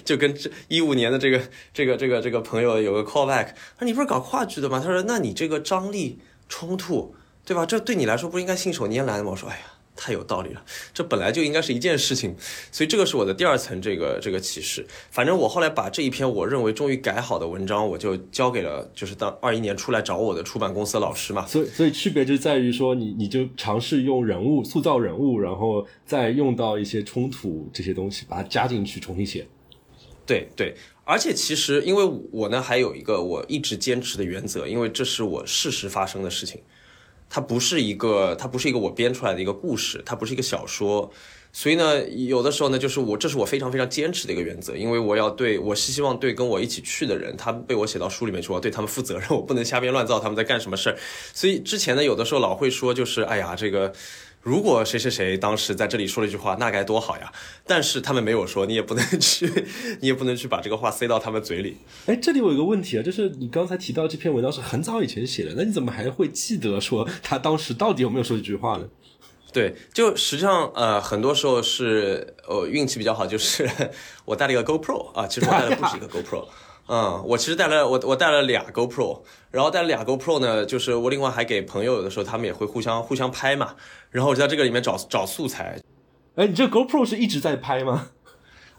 就跟这一五年的这个这个这个这个朋友有个 callback，说你不是搞话剧的吗？他说那你这个张力冲突，对吧？这对你来说不应该信手拈来吗？我说哎呀。太有道理了，这本来就应该是一件事情，所以这个是我的第二层这个这个启示。反正我后来把这一篇我认为终于改好的文章，我就交给了就是当二一年出来找我的出版公司的老师嘛。所以所以区别就在于说，你你就尝试用人物塑造人物，然后再用到一些冲突这些东西，把它加进去重新写。对对，而且其实因为我呢还有一个我一直坚持的原则，因为这是我事实发生的事情。它不是一个，它不是一个我编出来的一个故事，它不是一个小说，所以呢，有的时候呢，就是我，这是我非常非常坚持的一个原则，因为我要对我是希望对跟我一起去的人，他被我写到书里面去，我要对他们负责任，我不能瞎编乱造他们在干什么事儿，所以之前呢，有的时候老会说，就是哎呀，这个。如果谁谁谁当时在这里说了一句话，那该多好呀！但是他们没有说，你也不能去，你也不能去把这个话塞到他们嘴里。哎，这里我有个问题啊，就是你刚才提到这篇文章是很早以前写的，那你怎么还会记得说他当时到底有没有说这句话呢？对，就实际上呃，很多时候是呃运气比较好，就是 我带了一个 GoPro 啊，其实我带的不是一个 GoPro。嗯，我其实带了我我带了俩 GoPro，然后带了俩 GoPro 呢，就是我另外还给朋友，有的时候他们也会互相互相拍嘛，然后我就在这个里面找找素材。哎，你这 GoPro 是一直在拍吗？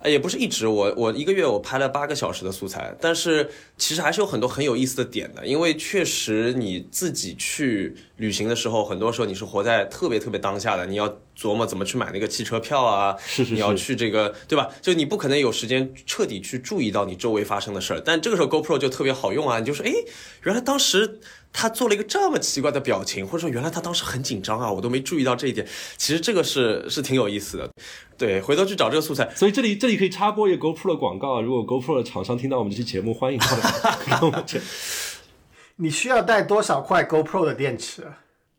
哎，也不是一直，我我一个月我拍了八个小时的素材，但是其实还是有很多很有意思的点的，因为确实你自己去旅行的时候，很多时候你是活在特别特别当下的，你要琢磨怎么去买那个汽车票啊，是是是你要去这个对吧？就你不可能有时间彻底去注意到你周围发生的事儿，但这个时候 GoPro 就特别好用啊，你就说哎，原来当时他做了一个这么奇怪的表情，或者说原来他当时很紧张啊，我都没注意到这一点，其实这个是是挺有意思的。对，回头去找这个素材，所以这里这里可以插播一个 GoPro 的广告啊，如果 GoPro 的厂商听到我们这期节目，欢迎他来跟 我们。你需要带多少块 GoPro 的电池？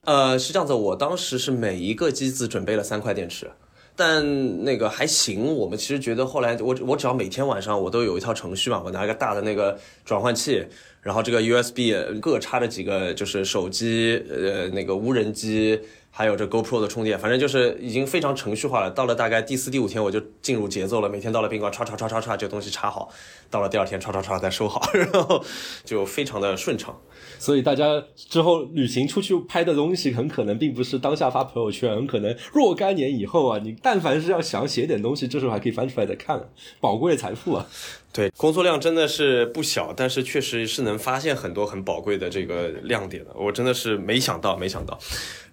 呃，是这样子，我当时是每一个机子准备了三块电池，但那个还行。我们其实觉得后来我我只要每天晚上我都有一套程序嘛，我拿一个大的那个转换器，然后这个 USB 各插着几个就是手机呃那个无人机。还有这 GoPro 的充电，反正就是已经非常程序化了。到了大概第四、第五天，我就进入节奏了。每天到了宾馆，唰唰唰唰唰，这东西插好；到了第二天，唰唰唰再收好，然后就非常的顺畅。所以大家之后旅行出去拍的东西，很可能并不是当下发朋友圈，很可能若干年以后啊，你但凡是要想写点东西，这时候还可以翻出来再看，宝贵的财富啊。对，工作量真的是不小，但是确实是能发现很多很宝贵的这个亮点的。我真的是没想到，没想到。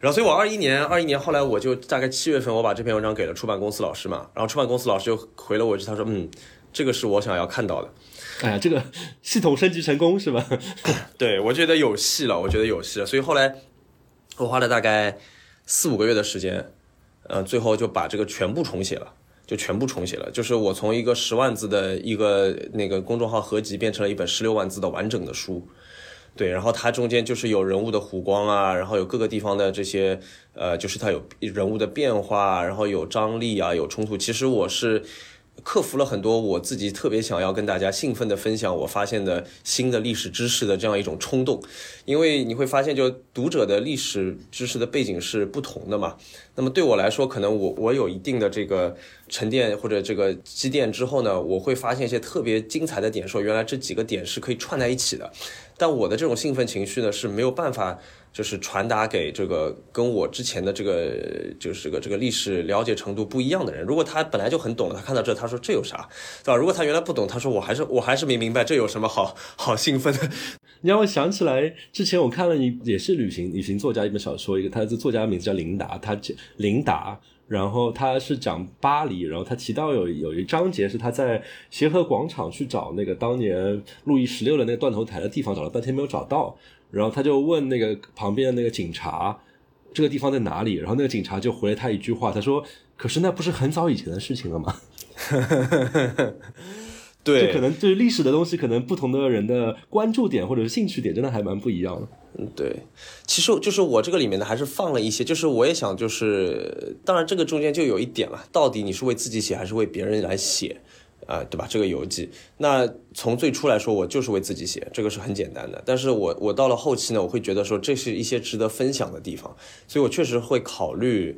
然后，所以我二一年，二一年后来我就大概七月份，我把这篇文章给了出版公司老师嘛。然后出版公司老师就回了我一句，他说：“嗯，这个是我想要看到的。”哎呀，这个系统升级成功是吧？对，我觉得有戏了，我觉得有戏了。所以后来我花了大概四五个月的时间，呃，最后就把这个全部重写了。就全部重写了，就是我从一个十万字的一个那个公众号合集变成了一本十六万字的完整的书，对，然后它中间就是有人物的弧光啊，然后有各个地方的这些呃，就是它有人物的变化，然后有张力啊，有冲突。其实我是。克服了很多我自己特别想要跟大家兴奋的分享我发现的新的历史知识的这样一种冲动，因为你会发现，就读者的历史知识的背景是不同的嘛。那么对我来说，可能我我有一定的这个沉淀或者这个积淀之后呢，我会发现一些特别精彩的点，说原来这几个点是可以串在一起的。但我的这种兴奋情绪呢是没有办法。就是传达给这个跟我之前的这个就是这个这个历史了解程度不一样的人。如果他本来就很懂，他看到这，他说这有啥，对吧？如果他原来不懂，他说我还是我还是没明白这有什么好好兴奋的。你让我想起来，之前我看了你也是旅行旅行作家一本小说，一个他的作家名字叫琳达，他叫琳达，然后他是讲巴黎，然后他提到有有一章节是他在协和广场去找那个当年路易十六的那个断头台的地方，找了半天没有找到。然后他就问那个旁边的那个警察，这个地方在哪里？然后那个警察就回了他一句话，他说：“可是那不是很早以前的事情了吗？” 对，就可能对历史的东西，可能不同的人的关注点或者是兴趣点，真的还蛮不一样的。嗯，对。其实就是我这个里面呢，还是放了一些，就是我也想，就是当然这个中间就有一点了，到底你是为自己写还是为别人来写？啊，对吧？这个游记，那从最初来说，我就是为自己写，这个是很简单的。但是我我到了后期呢，我会觉得说，这是一些值得分享的地方，所以我确实会考虑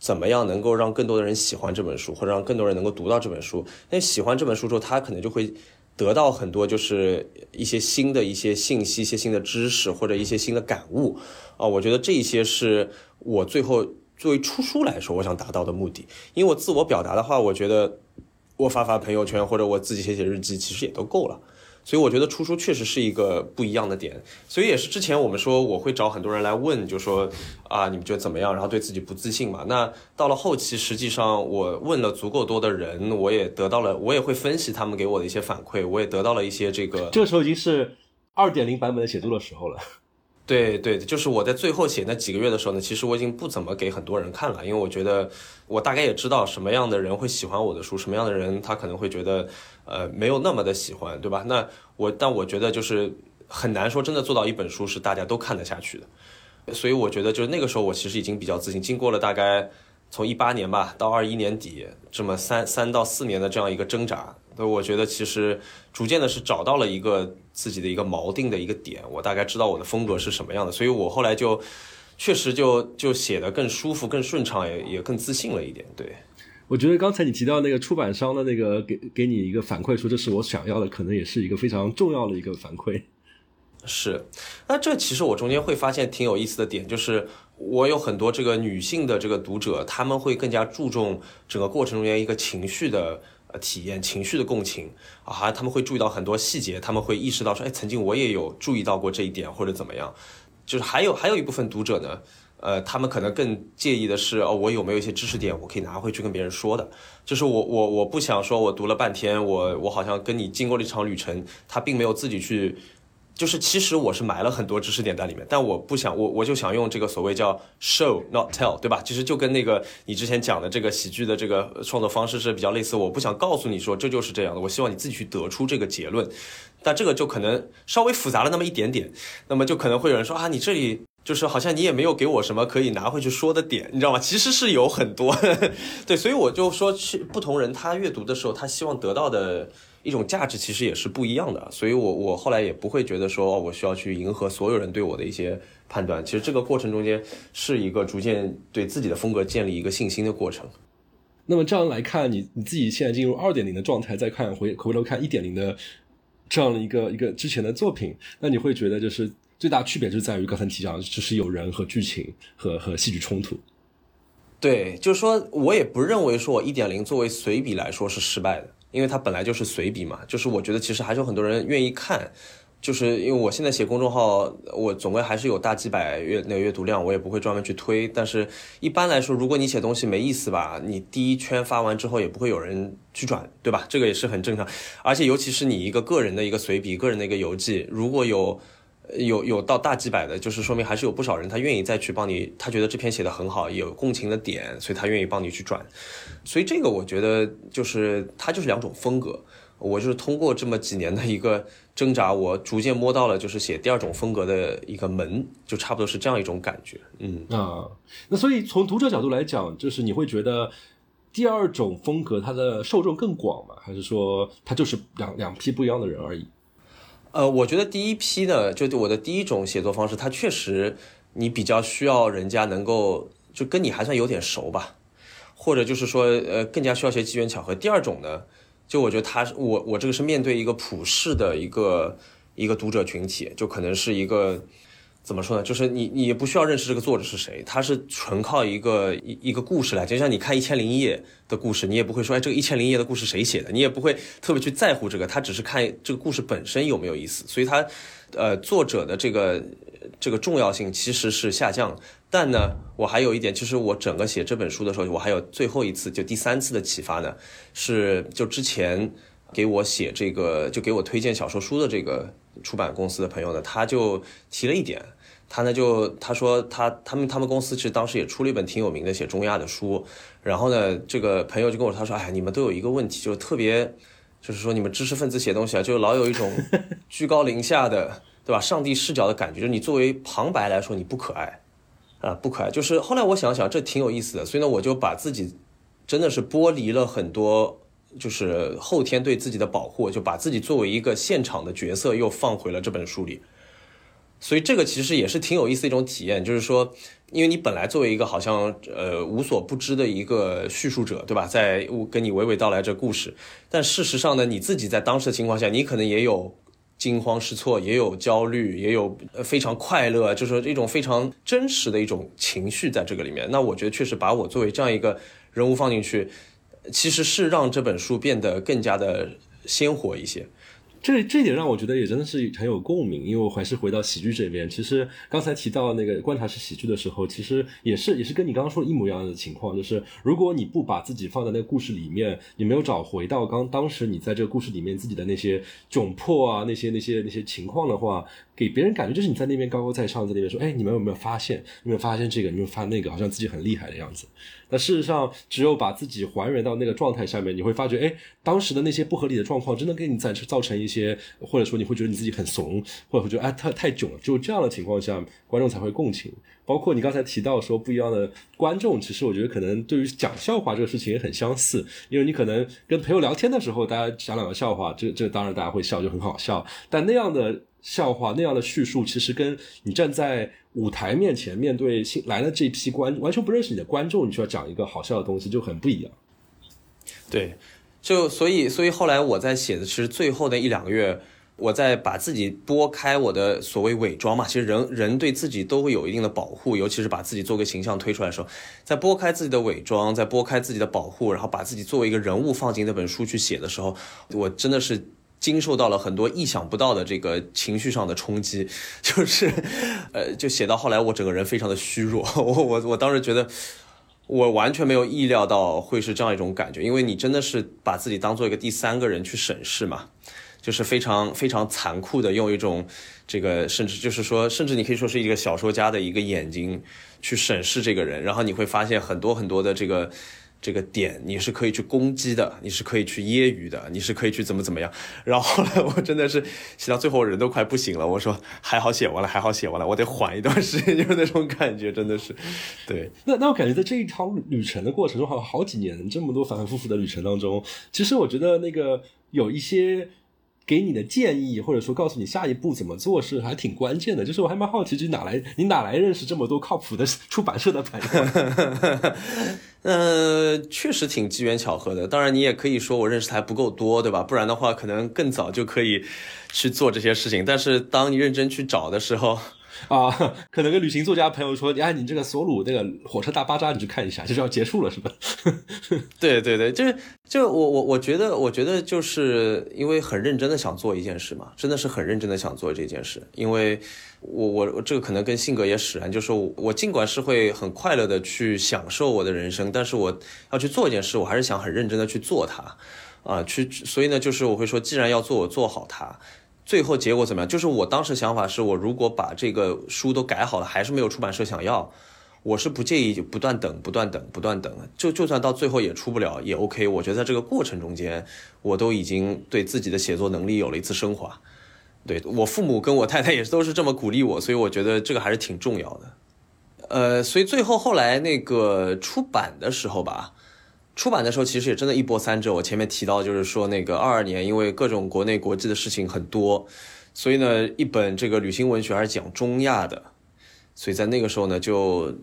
怎么样能够让更多的人喜欢这本书，或者让更多人能够读到这本书。那喜欢这本书之后，他可能就会得到很多，就是一些新的一些信息、一些新的知识或者一些新的感悟啊。我觉得这一些是我最后作为出书来说，我想达到的目的。因为我自我表达的话，我觉得。我发发朋友圈或者我自己写写日记，其实也都够了。所以我觉得出书确实是一个不一样的点。所以也是之前我们说我会找很多人来问，就说啊，你们觉得怎么样？然后对自己不自信嘛。那到了后期，实际上我问了足够多的人，我也得到了，我也会分析他们给我的一些反馈，我也得到了一些这个。这个时候已经是二点零版本的写作的时候了。对对，就是我在最后写那几个月的时候呢，其实我已经不怎么给很多人看了，因为我觉得我大概也知道什么样的人会喜欢我的书，什么样的人他可能会觉得呃没有那么的喜欢，对吧？那我但我觉得就是很难说真的做到一本书是大家都看得下去的，所以我觉得就是那个时候我其实已经比较自信，经过了大概从一八年吧到二一年底这么三三到四年的这样一个挣扎。所以我觉得其实逐渐的是找到了一个自己的一个锚定的一个点，我大概知道我的风格是什么样的，所以我后来就确实就就写的更舒服、更顺畅，也也更自信了一点。对，我觉得刚才你提到那个出版商的那个给给你一个反馈，说这是我想要的，可能也是一个非常重要的一个反馈。是，那这其实我中间会发现挺有意思的点，就是我有很多这个女性的这个读者，他们会更加注重整个过程中间一个情绪的体验、情绪的共情啊，他们会注意到很多细节，他们会意识到说，哎，曾经我也有注意到过这一点或者怎么样。就是还有还有一部分读者呢，呃，他们可能更介意的是，哦，我有没有一些知识点我可以拿回去跟别人说的？就是我我我不想说，我读了半天，我我好像跟你经过了一场旅程，他并没有自己去。就是其实我是埋了很多知识点在里面，但我不想我我就想用这个所谓叫 show not tell，对吧？其实就跟那个你之前讲的这个喜剧的这个创作方式是比较类似。我不想告诉你说这就是这样的，我希望你自己去得出这个结论。但这个就可能稍微复杂了那么一点点，那么就可能会有人说啊，你这里就是好像你也没有给我什么可以拿回去说的点，你知道吗？其实是有很多，对，所以我就说去不同人他阅读的时候，他希望得到的。一种价值其实也是不一样的，所以我我后来也不会觉得说我需要去迎合所有人对我的一些判断。其实这个过程中间是一个逐渐对自己的风格建立一个信心的过程。那么这样来看，你你自己现在进入二点零的状态，再看回回头看一点零的这样的一个一个之前的作品，那你会觉得就是最大区别就在于刚才提到，就是有人和剧情和和戏剧冲突。对，就是说我也不认为说我一点零作为随笔来说是失败的。因为它本来就是随笔嘛，就是我觉得其实还是有很多人愿意看，就是因为我现在写公众号，我总归还是有大几百阅那个阅读量，我也不会专门去推。但是一般来说，如果你写东西没意思吧，你第一圈发完之后也不会有人去转，对吧？这个也是很正常。而且尤其是你一个个人的一个随笔，个人的一个游记，如果有。有有到大几百的，就是说明还是有不少人他愿意再去帮你，他觉得这篇写的很好，有共情的点，所以他愿意帮你去转。所以这个我觉得就是它就是两种风格。我就是通过这么几年的一个挣扎，我逐渐摸到了就是写第二种风格的一个门，就差不多是这样一种感觉。嗯啊，那所以从读者角度来讲，就是你会觉得第二种风格它的受众更广吗？还是说它就是两两批不一样的人而已？呃，我觉得第一批呢，就我的第一种写作方式，它确实你比较需要人家能够就跟你还算有点熟吧，或者就是说呃更加需要些机缘巧合。第二种呢，就我觉得他我我这个是面对一个普世的一个一个读者群体，就可能是一个。怎么说呢？就是你，你也不需要认识这个作者是谁，他是纯靠一个一一个故事来。就像你看《一千零一夜》的故事，你也不会说，哎，这个《一千零一夜》的故事谁写的？你也不会特别去在乎这个，他只是看这个故事本身有没有意思。所以，他，呃，作者的这个这个重要性其实是下降。但呢，我还有一点，其实我整个写这本书的时候，我还有最后一次，就第三次的启发呢，是就之前给我写这个，就给我推荐小说书的这个。出版公司的朋友呢，他就提了一点，他呢就他说他他们他们公司其实当时也出了一本挺有名的写中亚的书，然后呢，这个朋友就跟我，他说，哎，你们都有一个问题，就是特别，就是说你们知识分子写东西啊，就老有一种 居高临下的，对吧？上帝视角的感觉，就是你作为旁白来说，你不可爱啊，不可爱。就是后来我想想，这挺有意思的，所以呢，我就把自己真的是剥离了很多。就是后天对自己的保护，就把自己作为一个现场的角色又放回了这本书里，所以这个其实也是挺有意思的一种体验。就是说，因为你本来作为一个好像呃无所不知的一个叙述者，对吧？在跟你娓娓道来这故事，但事实上呢，你自己在当时的情况下，你可能也有惊慌失措，也有焦虑，也有非常快乐，就是一种非常真实的一种情绪在这个里面。那我觉得确实把我作为这样一个人物放进去。其实是让这本书变得更加的鲜活一些。这这点让我觉得也真的是很有共鸣，因为我还是回到喜剧这边。其实刚才提到那个观察式喜剧的时候，其实也是也是跟你刚刚说的一模一样的情况，就是如果你不把自己放在那个故事里面，你没有找回到刚当时你在这个故事里面自己的那些窘迫啊，那些那些那些情况的话，给别人感觉就是你在那边高高在上，在那边说，哎，你们有没有发现？有没有发现这个？有没有发那个？好像自己很厉害的样子。那事实上，只有把自己还原到那个状态下面，你会发觉，哎，当时的那些不合理的状况，真的给你造造成一些，或者说你会觉得你自己很怂，或者会觉得哎，太太囧了。就这样的情况下，观众才会共情。包括你刚才提到说不一样的观众，其实我觉得可能对于讲笑话这个事情也很相似，因为你可能跟朋友聊天的时候，大家讲两个笑话，这这当然大家会笑，就很好笑。但那样的笑话，那样的叙述，其实跟你站在。舞台面前面对新来的这批观完全不认识你的观众，你需要讲一个好笑的东西就很不一样。对，就所以所以后来我在写的，其实最后的一两个月，我在把自己拨开我的所谓伪装嘛，其实人人对自己都会有一定的保护，尤其是把自己做个形象推出来的时候，在拨开自己的伪装，在拨开自己的保护，然后把自己作为一个人物放进那本书去写的时候，我真的是。经受到了很多意想不到的这个情绪上的冲击，就是，呃，就写到后来，我整个人非常的虚弱。我我我当时觉得，我完全没有意料到会是这样一种感觉，因为你真的是把自己当做一个第三个人去审视嘛，就是非常非常残酷的用一种这个，甚至就是说，甚至你可以说是一个小说家的一个眼睛去审视这个人，然后你会发现很多很多的这个。这个点你是可以去攻击的，你是可以去揶揄的，你是可以去怎么怎么样。然后后来 我真的是写到最后人都快不行了，我说还好写完了，还好写完了，我得缓一段时间，就是那种感觉，真的是。对，那那我感觉在这一趟旅程的过程中，好像好几年这么多反反复复的旅程当中，其实我觉得那个有一些。给你的建议，或者说告诉你下一步怎么做是还挺关键的。就是我还蛮好奇，就哪来你哪来认识这么多靠谱的出版社的朋友？呃，确实挺机缘巧合的。当然，你也可以说我认识的还不够多，对吧？不然的话，可能更早就可以去做这些事情。但是，当你认真去找的时候。啊，可能跟旅行作家朋友说，哎，你这个索鲁那个火车大巴扎，你去看一下，就是要结束了，是吧？对对对，就是就我我我觉得，我觉得就是因为很认真的想做一件事嘛，真的是很认真的想做这件事。因为我我我这个可能跟性格也使然，就是我尽管是会很快乐的去享受我的人生，但是我要去做一件事，我还是想很认真的去做它，啊，去所以呢，就是我会说，既然要做，我做好它。最后结果怎么样？就是我当时想法是我如果把这个书都改好了，还是没有出版社想要，我是不介意不断等、不断等、不断等，就就算到最后也出不了也 OK。我觉得在这个过程中间，我都已经对自己的写作能力有了一次升华。对我父母跟我太太也都是这么鼓励我，所以我觉得这个还是挺重要的。呃，所以最后后来那个出版的时候吧。出版的时候其实也真的一波三折。我前面提到就是说，那个二二年因为各种国内国际的事情很多，所以呢，一本这个旅行文学还是讲中亚的，所以在那个时候呢，就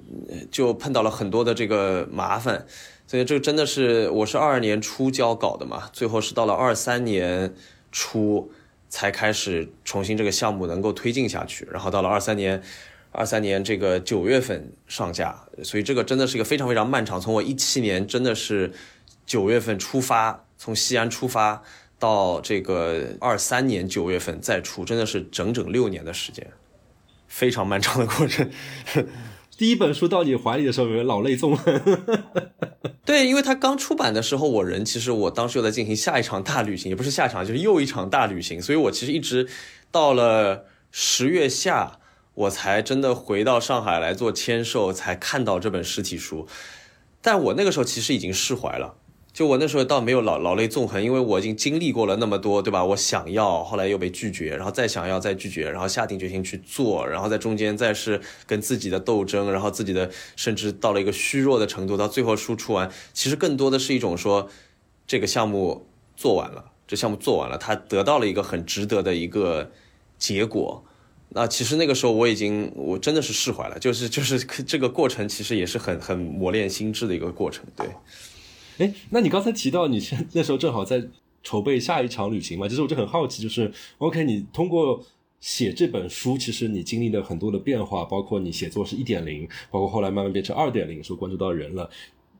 就碰到了很多的这个麻烦。所以这个真的是我是二二年初交稿的嘛，最后是到了二三年初才开始重新这个项目能够推进下去，然后到了二三年。二三年这个九月份上架，所以这个真的是一个非常非常漫长。从我一七年真的是九月份出发，从西安出发到这个二三年九月份再出，真的是整整六年的时间，非常漫长的过程。第一本书到你怀里的时候，有人老泪纵横。对，因为它刚出版的时候，我人其实我当时又在进行下一场大旅行，也不是下场，就是又一场大旅行，所以我其实一直到了十月下。我才真的回到上海来做签售，才看到这本实体书。但我那个时候其实已经释怀了，就我那时候倒没有老老泪纵横，因为我已经经历过了那么多，对吧？我想要，后来又被拒绝，然后再想要，再拒绝，然后下定决心去做，然后在中间再是跟自己的斗争，然后自己的甚至到了一个虚弱的程度，到最后输出完，其实更多的是一种说，这个项目做完了，这项目做完了，它得到了一个很值得的一个结果。那其实那个时候我已经我真的是释怀了，就是就是这个过程其实也是很很磨练心智的一个过程。对，哎，那你刚才提到你 那时候正好在筹备下一场旅行嘛？其实我就很好奇，就是 OK，你通过写这本书，其实你经历了很多的变化，包括你写作是一点零，包括后来慢慢变成二点零，说关注到人了，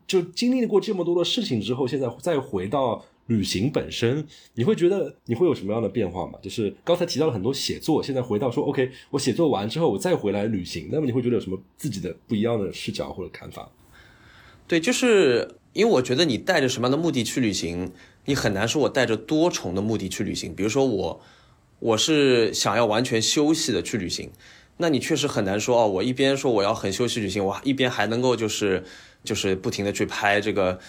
就经历过这么多的事情之后，现在再回到。旅行本身，你会觉得你会有什么样的变化吗？就是刚才提到了很多写作，现在回到说，OK，我写作完之后，我再回来旅行，那么你会觉得有什么自己的不一样的视角或者看法？对，就是因为我觉得你带着什么样的目的去旅行，你很难说我带着多重的目的去旅行。比如说我，我是想要完全休息的去旅行，那你确实很难说哦，我一边说我要很休息旅行，我一边还能够就是就是不停的去拍这个。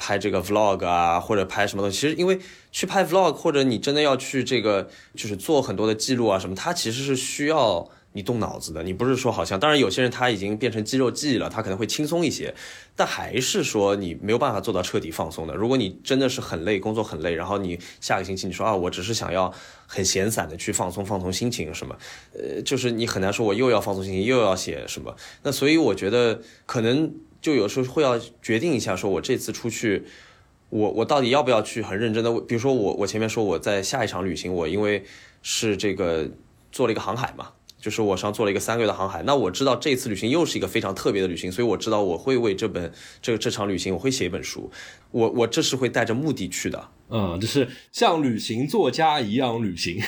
拍这个 vlog 啊，或者拍什么东西，其实因为去拍 vlog，或者你真的要去这个，就是做很多的记录啊什么，它其实是需要你动脑子的。你不是说好像，当然有些人他已经变成肌肉记忆了，他可能会轻松一些，但还是说你没有办法做到彻底放松的。如果你真的是很累，工作很累，然后你下个星期你说啊，我只是想要很闲散的去放松放松心情什么，呃，就是你很难说我又要放松心情又要写什么。那所以我觉得可能。就有时候会要决定一下，说我这次出去，我我到底要不要去很认真的？比如说我我前面说我在下一场旅行，我因为是这个做了一个航海嘛，就是我上做了一个三个月的航海，那我知道这次旅行又是一个非常特别的旅行，所以我知道我会为这本这这场旅行我会写一本书，我我这是会带着目的去的。嗯，就是像旅行作家一样旅行。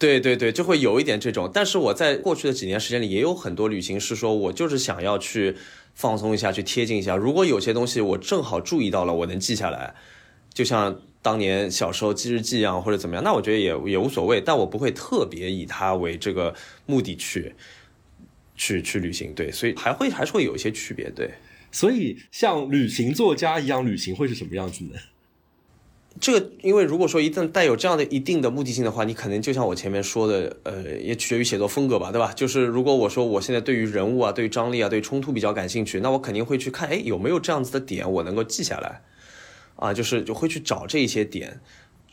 对对对，就会有一点这种。但是我在过去的几年时间里，也有很多旅行是说我就是想要去放松一下，去贴近一下。如果有些东西我正好注意到了，我能记下来，就像当年小时候记日记一样，或者怎么样，那我觉得也也无所谓。但我不会特别以它为这个目的去去去旅行。对，所以还会还是会有一些区别。对，所以像旅行作家一样旅行会是什么样子呢？这个，因为如果说一旦带有这样的一定的目的性的话，你可能就像我前面说的，呃，也取决于写作风格吧，对吧？就是如果我说我现在对于人物啊、对于张力啊、对冲突比较感兴趣，那我肯定会去看，哎，有没有这样子的点我能够记下来，啊，就是就会去找这一些点，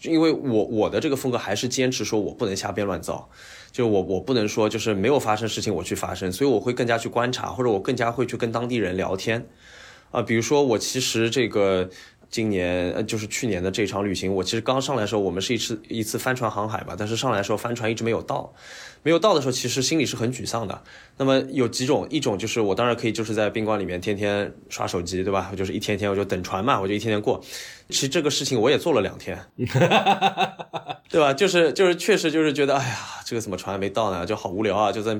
因为我我的这个风格还是坚持说我不能瞎编乱造，就我我不能说就是没有发生事情我去发生，所以我会更加去观察，或者我更加会去跟当地人聊天，啊，比如说我其实这个。今年呃，就是去年的这场旅行，我其实刚上来的时候，我们是一次一次帆船航海吧，但是上来的时候帆船一直没有到，没有到的时候，其实心里是很沮丧的。那么有几种，一种就是我当然可以就是在宾馆里面天天刷手机，对吧？我就是一天天我就等船嘛，我就一天天过。其实这个事情我也做了两天，对吧？就是就是确实就是觉得，哎呀，这个怎么船还没到呢？就好无聊啊，就在。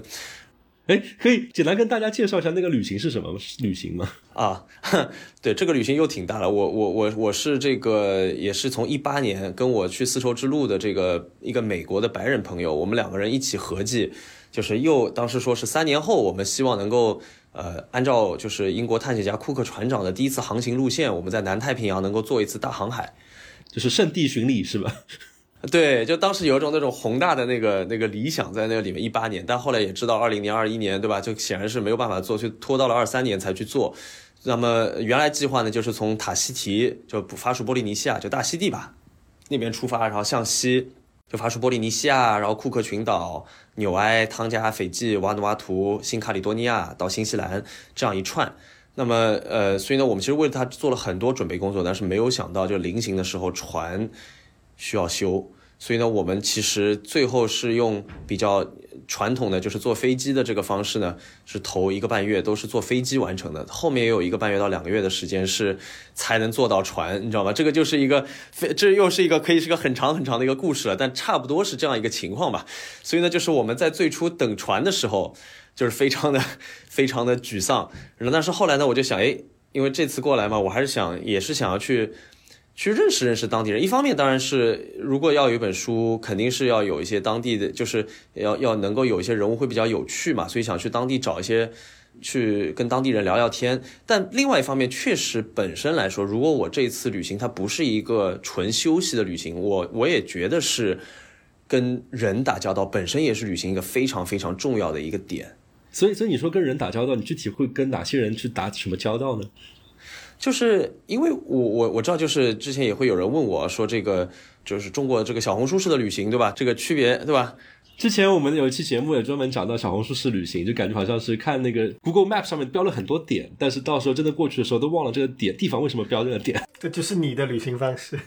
哎，可以简单跟大家介绍一下那个旅行是什么旅行吗？啊，对，这个旅行又挺大了。我我我我是这个也是从一八年跟我去丝绸之路的这个一个美国的白人朋友，我们两个人一起合计，就是又当时说是三年后，我们希望能够呃按照就是英国探险家库克船长的第一次航行路线，我们在南太平洋能够做一次大航海，就是圣地巡礼是吧？对，就当时有一种那种宏大的那个那个理想在那里面。一八年，但后来也知道二零年、二一年，对吧？就显然是没有办法做，去拖到了二三年才去做。那么原来计划呢，就是从塔希提，就法属波利尼西亚，就大溪地吧，那边出发，然后向西，就法属波利尼西亚，然后库克群岛、纽埃、汤加、斐济、瓦努阿图、新卡里多尼亚到新西兰这样一串。那么呃，所以呢，我们其实为了它做了很多准备工作，但是没有想到，就临行的时候船。需要修，所以呢，我们其实最后是用比较传统的，就是坐飞机的这个方式呢，是头一个半月都是坐飞机完成的，后面也有一个半月到两个月的时间是才能坐到船，你知道吗？这个 就是一个非，这又是一个可以是个很长很长的一个故事了，但差不多是这样一个情况吧。所以呢，就是我们在最初等船的时候，就是非常的 非常的沮丧，但是后来呢，我就想，哎，因为这次过来嘛，我还是想也是想要去。去认识认识当地人，一方面当然是如果要有一本书，肯定是要有一些当地的，就是要要能够有一些人物会比较有趣嘛，所以想去当地找一些，去跟当地人聊聊天。但另外一方面，确实本身来说，如果我这次旅行它不是一个纯休息的旅行，我我也觉得是跟人打交道本身也是旅行一个非常非常重要的一个点。所以，所以你说跟人打交道，你具体会跟哪些人去打什么交道呢？就是因为我我我知道，就是之前也会有人问我说，这个就是中国这个小红书式的旅行，对吧？这个区别，对吧？之前我们有一期节目也专门讲到小红书式旅行，就感觉好像是看那个 Google Map 上面标了很多点，但是到时候真的过去的时候都忘了这个点地方为什么标这个点。这就是你的旅行方式。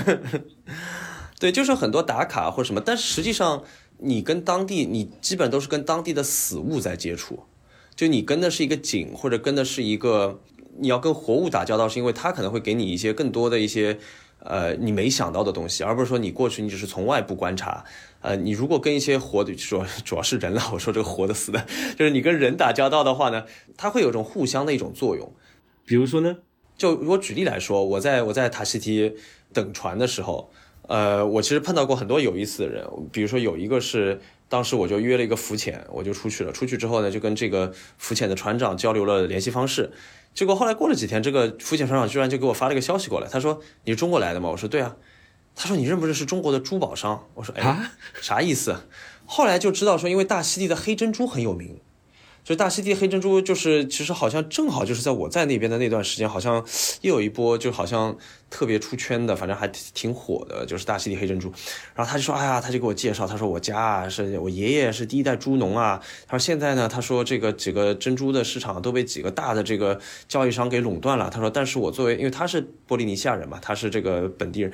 对，就是很多打卡或什么，但实际上你跟当地，你基本都是跟当地的死物在接触，就你跟的是一个景，或者跟的是一个。你要跟活物打交道，是因为它可能会给你一些更多的一些，呃，你没想到的东西，而不是说你过去你只是从外部观察。呃，你如果跟一些活的，说主要是人了，我说这个活的死的，就是你跟人打交道的话呢，它会有一种互相的一种作用。比如说呢，就我举例来说，我在我在塔希提等船的时候，呃，我其实碰到过很多有意思的人，比如说有一个是。当时我就约了一个浮潜，我就出去了。出去之后呢，就跟这个浮潜的船长交流了联系方式。结果后来过了几天，这个福建船长居然就给我发了个消息过来，他说：“你是中国来的吗？”我说：“对啊。”他说：“你认不认识中国的珠宝商？”我说：“哎，啥意思？”后来就知道说，因为大溪地的黑珍珠很有名，就大溪地黑珍珠，就是其实好像正好就是在我在那边的那段时间，好像又有一波，就好像特别出圈的，反正还挺火的，就是大溪地黑珍珠。然后他就说，哎呀，他就给我介绍，他说我家啊是我爷爷是第一代猪农啊，他说现在呢，他说这个几个珍珠的市场都被几个大的这个交易商给垄断了。他说，但是我作为，因为他是波利尼西亚人嘛，他是这个本地人。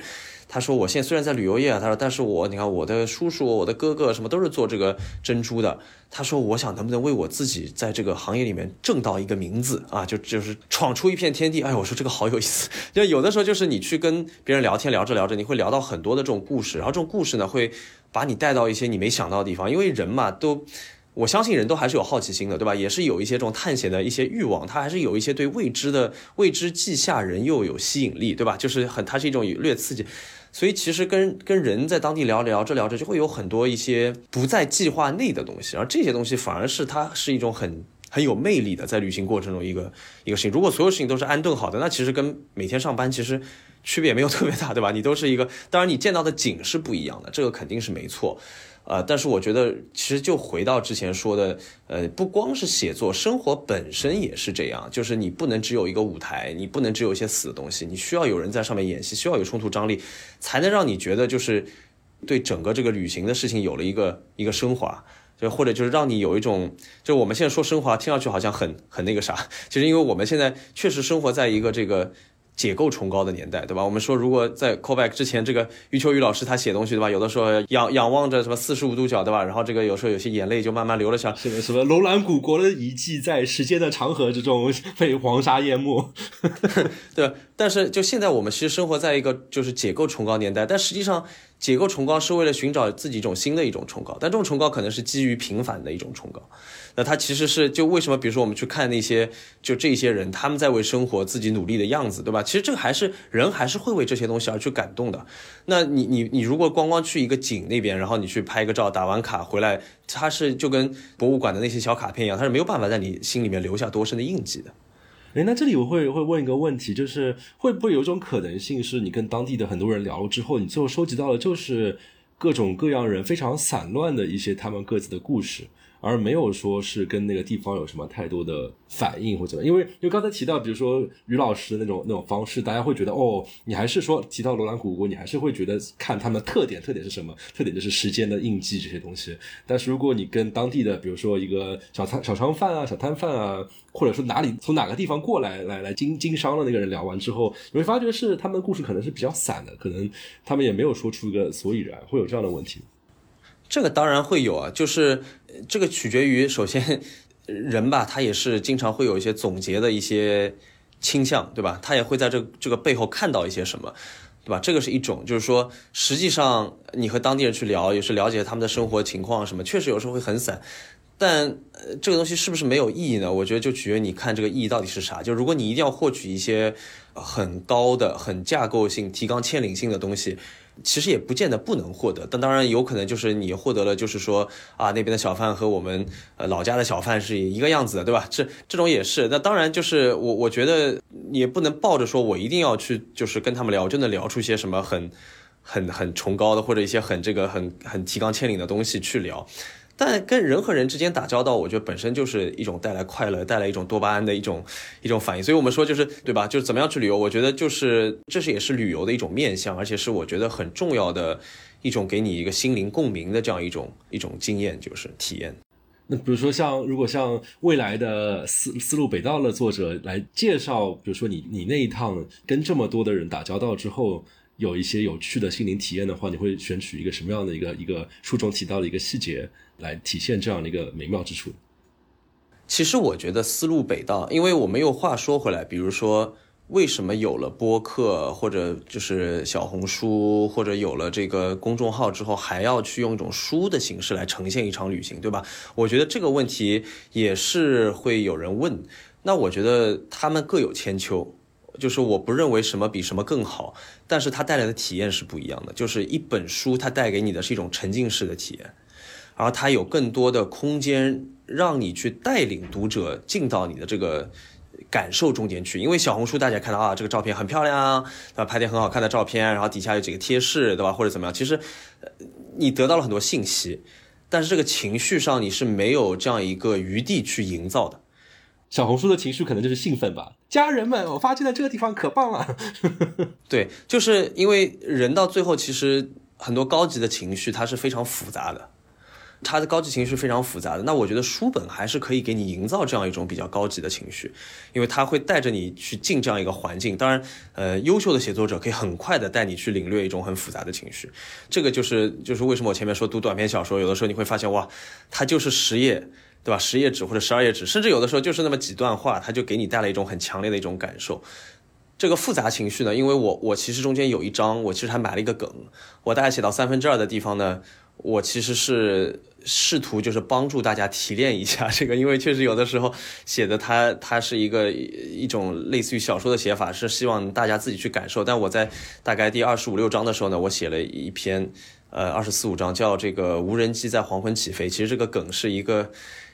他说：“我现在虽然在旅游业啊，他说，但是我你看我的叔叔、我的哥哥什么都是做这个珍珠的。他说，我想能不能为我自己在这个行业里面挣到一个名字啊，就就是闯出一片天地。哎，我说这个好有意思。就有的时候就是你去跟别人聊天，聊着聊着，你会聊到很多的这种故事，然后这种故事呢会把你带到一些你没想到的地方。因为人嘛，都我相信人都还是有好奇心的，对吧？也是有一些这种探险的一些欲望，他还是有一些对未知的未知既吓人又有吸引力，对吧？就是很，它是一种略刺激。”所以其实跟跟人在当地聊聊着聊着，就会有很多一些不在计划内的东西，而这些东西反而是它是一种很很有魅力的，在旅行过程中一个一个事情。如果所有事情都是安顿好的，那其实跟每天上班其实区别没有特别大，对吧？你都是一个，当然你见到的景是不一样的，这个肯定是没错。呃，但是我觉得，其实就回到之前说的，呃，不光是写作，生活本身也是这样，就是你不能只有一个舞台，你不能只有一些死的东西，你需要有人在上面演戏，需要有冲突张力，才能让你觉得就是对整个这个旅行的事情有了一个一个升华，就或者就是让你有一种，就我们现在说升华，听上去好像很很那个啥，其实因为我们现在确实生活在一个这个。解构崇高的年代，对吧？我们说，如果在 callback 之前，这个余秋雨老师他写东西，对吧？有的时候仰仰望着什么四十五度角，对吧？然后这个有时候有些眼泪就慢慢流了下来。什么什么楼兰古国的遗迹，在时间的长河之中被黄沙淹没，对。但是就现在，我们其实生活在一个就是解构崇高年代，但实际上。解构崇高是为了寻找自己一种新的一种崇高，但这种崇高可能是基于平凡的一种崇高。那他其实是就为什么？比如说我们去看那些就这些人，他们在为生活自己努力的样子，对吧？其实这个还是人还是会为这些东西而去感动的。那你你你如果光光去一个景那边，然后你去拍个照，打完卡回来，它是就跟博物馆的那些小卡片一样，它是没有办法在你心里面留下多深的印记的。哎，那这里我会会问一个问题，就是会不会有一种可能性，是你跟当地的很多人聊了之后，你最后收集到的就是各种各样人非常散乱的一些他们各自的故事？而没有说是跟那个地方有什么太多的反应或者，因为因为刚才提到，比如说于老师的那种那种方式，大家会觉得哦，你还是说提到罗兰古国，你还是会觉得看他们特点，特点是什么？特点就是时间的印记这些东西。但是如果你跟当地的，比如说一个小摊小商贩啊、小摊贩啊，或者说哪里从哪个地方过来来来经经商的那个人聊完之后，你会发觉是他们的故事可能是比较散的，可能他们也没有说出一个所以然，会有这样的问题。这个当然会有啊，就是这个取决于首先人吧，他也是经常会有一些总结的一些倾向，对吧？他也会在这这个背后看到一些什么，对吧？这个是一种，就是说实际上你和当地人去聊，也是了解他们的生活情况什么，确实有时候会很散，但这个东西是不是没有意义呢？我觉得就取决于你看这个意义到底是啥。就如果你一定要获取一些很高的、很架构性、提纲挈领性的东西。其实也不见得不能获得，但当然有可能就是你获得了，就是说啊那边的小贩和我们呃老家的小贩是一个样子的，对吧？这这种也是。那当然就是我我觉得也不能抱着说我一定要去就是跟他们聊，就能聊出一些什么很很很崇高的或者一些很这个很很提纲挈领的东西去聊。但跟人和人之间打交道，我觉得本身就是一种带来快乐、带来一种多巴胺的一种一种反应。所以我们说，就是对吧？就是怎么样去旅游？我觉得就是这是也是旅游的一种面向，而且是我觉得很重要的一种给你一个心灵共鸣的这样一种一种经验，就是体验。那比如说像如果像未来的思思路北道的作者来介绍，比如说你你那一趟跟这么多的人打交道之后。有一些有趣的心灵体验的话，你会选取一个什么样的一个一个书中提到的一个细节来体现这样的一个美妙之处？其实我觉得思路北道，因为我们又话说回来，比如说为什么有了播客或者就是小红书或者有了这个公众号之后，还要去用一种书的形式来呈现一场旅行，对吧？我觉得这个问题也是会有人问。那我觉得他们各有千秋。就是我不认为什么比什么更好，但是它带来的体验是不一样的。就是一本书，它带给你的是一种沉浸式的体验，而它有更多的空间让你去带领读者进到你的这个感受中间去。因为小红书大家看到啊，这个照片很漂亮，对吧？拍点很好看的照片，然后底下有几个贴士，对吧？或者怎么样？其实，你得到了很多信息。但是这个情绪上你是没有这样一个余地去营造的。小红书的情绪可能就是兴奋吧，家人们，我发现在这个地方可棒了。对，就是因为人到最后，其实很多高级的情绪它是非常复杂的，他的高级情绪非常复杂的。那我觉得书本还是可以给你营造这样一种比较高级的情绪，因为它会带着你去进这样一个环境。当然，呃，优秀的写作者可以很快的带你去领略一种很复杂的情绪。这个就是就是为什么我前面说读短篇小说，有的时候你会发现哇，它就是十页。对吧？十页纸或者十二页纸，甚至有的时候就是那么几段话，它就给你带来一种很强烈的一种感受。这个复杂情绪呢，因为我我其实中间有一章，我其实还埋了一个梗。我大概写到三分之二的地方呢，我其实是试图就是帮助大家提炼一下这个，因为确实有的时候写的它它是一个一种类似于小说的写法，是希望大家自己去感受。但我在大概第二十五六章的时候呢，我写了一篇呃二十四五章，叫这个无人机在黄昏起飞。其实这个梗是一个。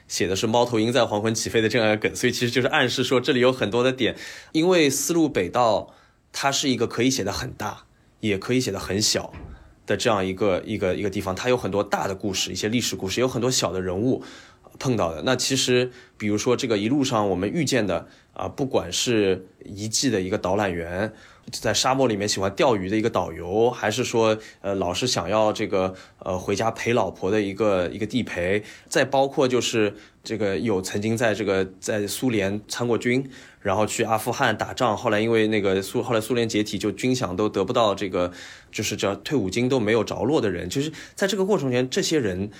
写的是猫头鹰在黄昏起飞的这样一个梗，所以其实就是暗示说这里有很多的点。因为丝路北道它是一个可以写的很大，也可以写的很小的这样一个一个一个地方，它有很多大的故事，一些历史故事，有很多小的人物碰到的。那其实比如说这个一路上我们遇见的啊，不管是遗迹的一个导览员。在沙漠里面喜欢钓鱼的一个导游，还是说，呃，老是想要这个，呃，回家陪老婆的一个一个地陪，再包括就是这个有曾经在这个在苏联参过军，然后去阿富汗打仗，后来因为那个苏后来苏联解体，就军饷都得不到这个，就是叫退伍金都没有着落的人，就是在这个过程中间，这些人，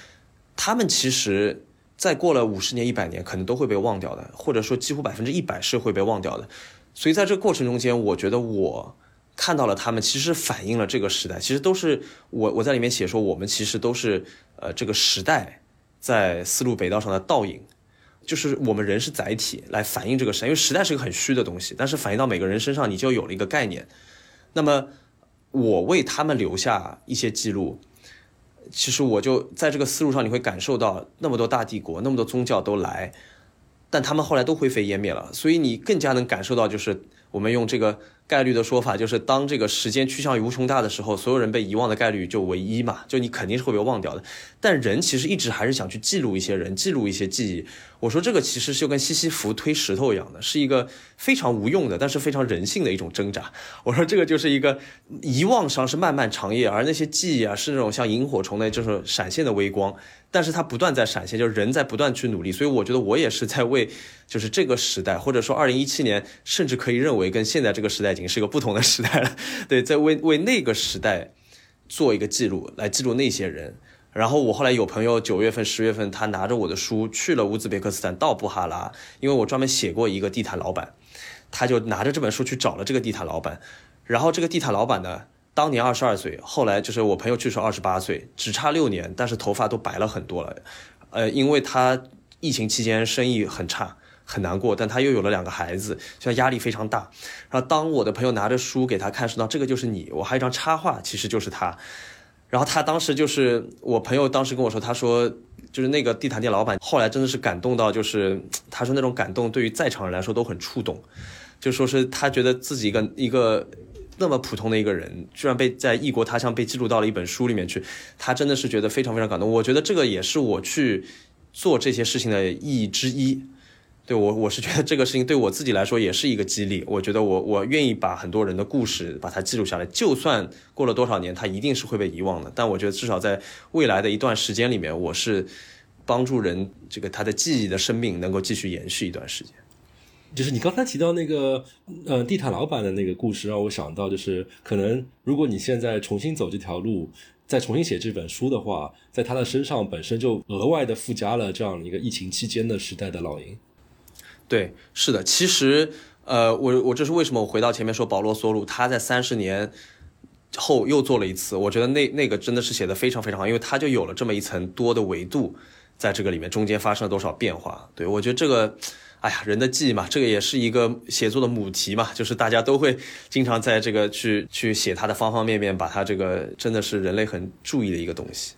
他们其实再过了五十年、一百年，可能都会被忘掉的，或者说几乎百分之一百是会被忘掉的。所以在这个过程中间，我觉得我看到了他们，其实反映了这个时代。其实都是我我在里面写说，我们其实都是呃这个时代在丝路北道上的倒影，就是我们人是载体来反映这个时代。因为时代是个很虚的东西，但是反映到每个人身上，你就有了一个概念。那么我为他们留下一些记录，其实我就在这个思路上，你会感受到那么多大帝国，那么多宗教都来。但他们后来都灰飞烟灭了，所以你更加能感受到，就是我们用这个。概率的说法就是，当这个时间趋向于无穷大的时候，所有人被遗忘的概率就唯一嘛，就你肯定是会被忘掉的。但人其实一直还是想去记录一些人，记录一些记忆。我说这个其实就跟西西弗推石头一样的，是一个非常无用的，但是非常人性的一种挣扎。我说这个就是一个遗忘上是漫漫长夜，而那些记忆啊是那种像萤火虫的，就是闪现的微光，但是它不断在闪现，就是人在不断去努力。所以我觉得我也是在为，就是这个时代，或者说二零一七年，甚至可以认为跟现在这个时代。已经是一个不同的时代了，对，在为为那个时代做一个记录，来记录那些人。然后我后来有朋友九月份、十月份，他拿着我的书去了乌兹别克斯坦，到布哈拉，因为我专门写过一个地毯老板，他就拿着这本书去找了这个地毯老板。然后这个地毯老板呢，当年二十二岁，后来就是我朋友去时候二十八岁，只差六年，但是头发都白了很多了。呃，因为他疫情期间生意很差。很难过，但他又有了两个孩子，现在压力非常大。然后当我的朋友拿着书给他看，说到这个就是你，我还有一张插画，其实就是他。然后他当时就是我朋友当时跟我说，他说就是那个地毯店老板，后来真的是感动到，就是他说那种感动对于在场人来说都很触动，就说是他觉得自己一个一个那么普通的一个人，居然被在异国他乡被记录到了一本书里面去，他真的是觉得非常非常感动。我觉得这个也是我去做这些事情的意义之一。对我，我是觉得这个事情对我自己来说也是一个激励。我觉得我我愿意把很多人的故事把它记录下来，就算过了多少年，它一定是会被遗忘的。但我觉得至少在未来的一段时间里面，我是帮助人这个他的记忆的生命能够继续延续一段时间。就是你刚才提到那个呃地毯老板的那个故事，让我想到就是可能如果你现在重新走这条路，再重新写这本书的话，在他的身上本身就额外的附加了这样一个疫情期间的时代的烙印。对，是的，其实，呃，我我这是为什么我回到前面说保罗索鲁他在三十年后又做了一次，我觉得那那个真的是写的非常非常好，因为他就有了这么一层多的维度，在这个里面中间发生了多少变化。对我觉得这个，哎呀，人的记忆嘛，这个也是一个写作的母题嘛，就是大家都会经常在这个去去写他的方方面面，把他这个真的是人类很注意的一个东西。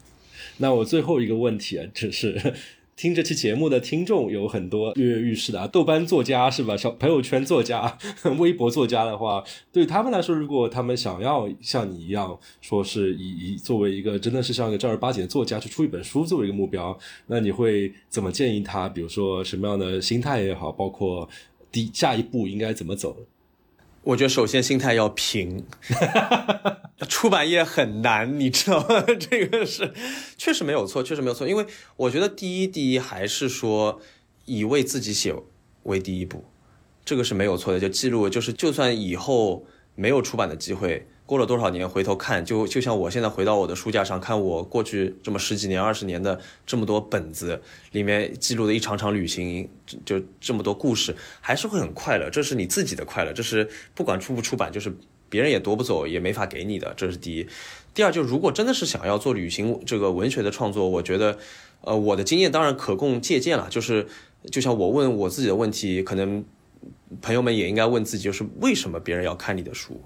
那我最后一个问题啊，就是。听这期节目的听众有很多跃跃欲试的啊，豆瓣作家是吧？小朋友圈作家、微博作家的话，对他们来说，如果他们想要像你一样，说是以以作为一个真的是像一个正儿八经的作家去出一本书作为一个目标，那你会怎么建议他？比如说什么样的心态也好，包括第下一步应该怎么走？我觉得首先心态要平，出版业很难，你知道吗？这个是确实没有错，确实没有错。因为我觉得第一，第一还是说以为自己写为第一步，这个是没有错的。就记录，就是就算以后没有出版的机会。过了多少年，回头看，就就像我现在回到我的书架上看我过去这么十几年、二十年的这么多本子里面记录的一场场旅行，就这么多故事，还是会很快乐。这是你自己的快乐，这是不管出不出版，就是别人也夺不走，也没法给你的。这是第一。第二，就如果真的是想要做旅行这个文学的创作，我觉得，呃，我的经验当然可供借鉴了。就是就像我问我自己的问题，可能朋友们也应该问自己，就是为什么别人要看你的书？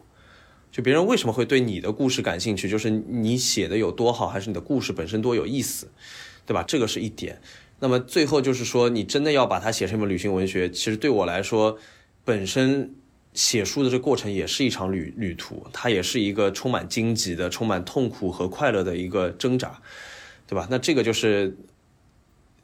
就别人为什么会对你的故事感兴趣？就是你写的有多好，还是你的故事本身多有意思，对吧？这个是一点。那么最后就是说，你真的要把它写成一本旅行文学，其实对我来说，本身写书的这过程也是一场旅旅途，它也是一个充满荆棘的、充满痛苦和快乐的一个挣扎，对吧？那这个就是。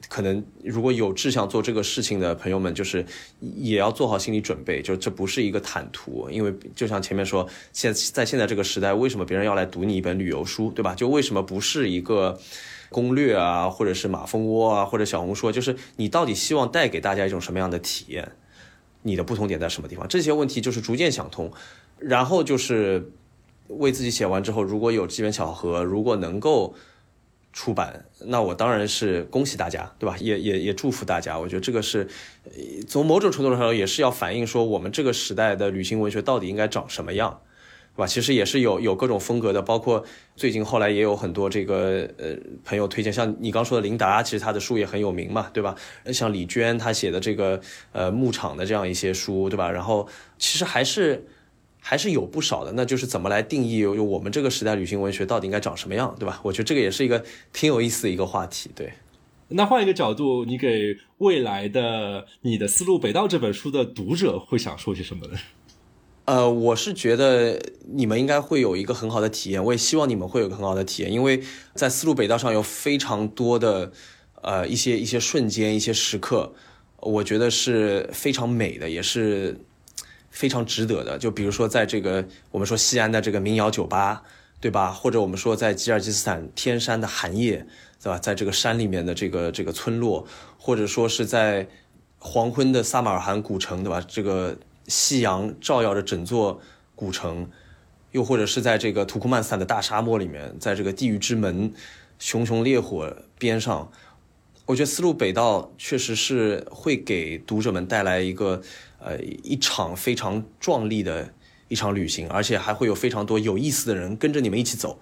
可能如果有志向做这个事情的朋友们，就是也要做好心理准备，就这不是一个坦途，因为就像前面说，现在现在这个时代，为什么别人要来读你一本旅游书，对吧？就为什么不是一个攻略啊，或者是马蜂窝啊，或者小红书，就是你到底希望带给大家一种什么样的体验？你的不同点在什么地方？这些问题就是逐渐想通，然后就是为自己写完之后，如果有机缘巧合，如果能够。出版，那我当然是恭喜大家，对吧？也也也祝福大家。我觉得这个是，从某种程度上，也是要反映说我们这个时代的旅行文学到底应该长什么样，对吧？其实也是有有各种风格的，包括最近后来也有很多这个呃朋友推荐，像你刚说的琳达，其实他的书也很有名嘛，对吧？像李娟她写的这个呃牧场的这样一些书，对吧？然后其实还是。还是有不少的，那就是怎么来定义有我们这个时代旅行文学到底应该长什么样，对吧？我觉得这个也是一个挺有意思的一个话题。对，那换一个角度，你给未来的你的《思路北道》这本书的读者会想说些什么呢？呃，我是觉得你们应该会有一个很好的体验，我也希望你们会有个很好的体验，因为在《丝路北道》上有非常多的呃一些一些瞬间、一些时刻，我觉得是非常美的，也是。非常值得的，就比如说在这个我们说西安的这个民谣酒吧，对吧？或者我们说在吉尔吉斯坦天山的寒夜，对吧？在这个山里面的这个这个村落，或者说是在黄昏的撒马尔罕古城，对吧？这个夕阳照耀着整座古城，又或者是在这个土库曼斯坦的大沙漠里面，在这个地狱之门熊熊烈火边上，我觉得丝路北道确实是会给读者们带来一个。呃，一场非常壮丽的一场旅行，而且还会有非常多有意思的人跟着你们一起走。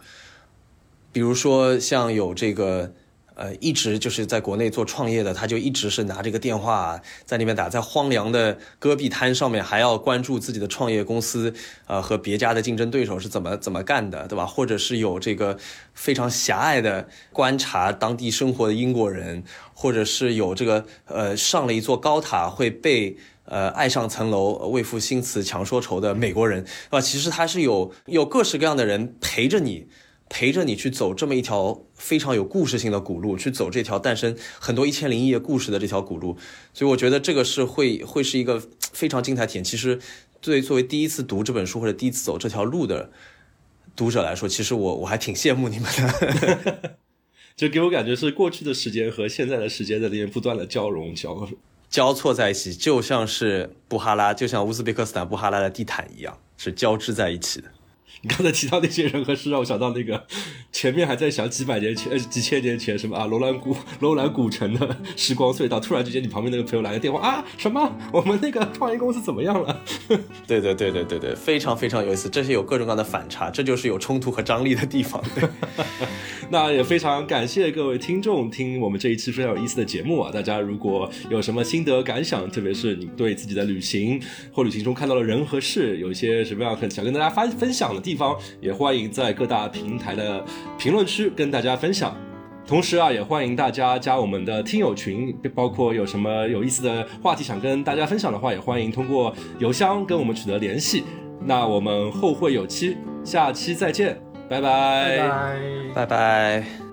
比如说，像有这个呃，一直就是在国内做创业的，他就一直是拿这个电话在那边打，在荒凉的戈壁滩上面，还要关注自己的创业公司，呃，和别家的竞争对手是怎么怎么干的，对吧？或者是有这个非常狭隘的观察当地生活的英国人，或者是有这个呃，上了一座高塔会被。呃，爱上层楼，为赋新词强说愁的美国人，啊，其实他是有有各式各样的人陪着你，陪着你去走这么一条非常有故事性的古路，去走这条诞生很多一千零一夜故事的这条古路，所以我觉得这个是会会是一个非常精彩体验。其实，对作为第一次读这本书或者第一次走这条路的读者来说，其实我我还挺羡慕你们的，就给我感觉是过去的时间和现在的时间在里面不断的交融交融。交错在一起，就像是布哈拉，就像乌兹别克斯坦布哈拉的地毯一样，是交织在一起的。你刚才提到那些人和事，让我想到那个 前面还在想几百年前、呃几千年前什么啊，楼兰古 楼兰古城的时光隧道，突然之间你旁边那个朋友来个电话啊，什么？我们那个创业公司怎么样了？对对对对对对，非常非常有意思，这些有各种各样的反差，这就是有冲突和张力的地方。对，那也非常感谢各位听众听我们这一期非常有意思的节目啊！大家如果有什么心得感想，特别是你对自己的旅行或旅行中看到的人和事，有一些什么样很想跟大家发分享的。地方也欢迎在各大平台的评论区跟大家分享。同时啊，也欢迎大家加我们的听友群，包括有什么有意思的话题想跟大家分享的话，也欢迎通过邮箱跟我们取得联系。那我们后会有期，下期再见，拜拜拜。拜拜。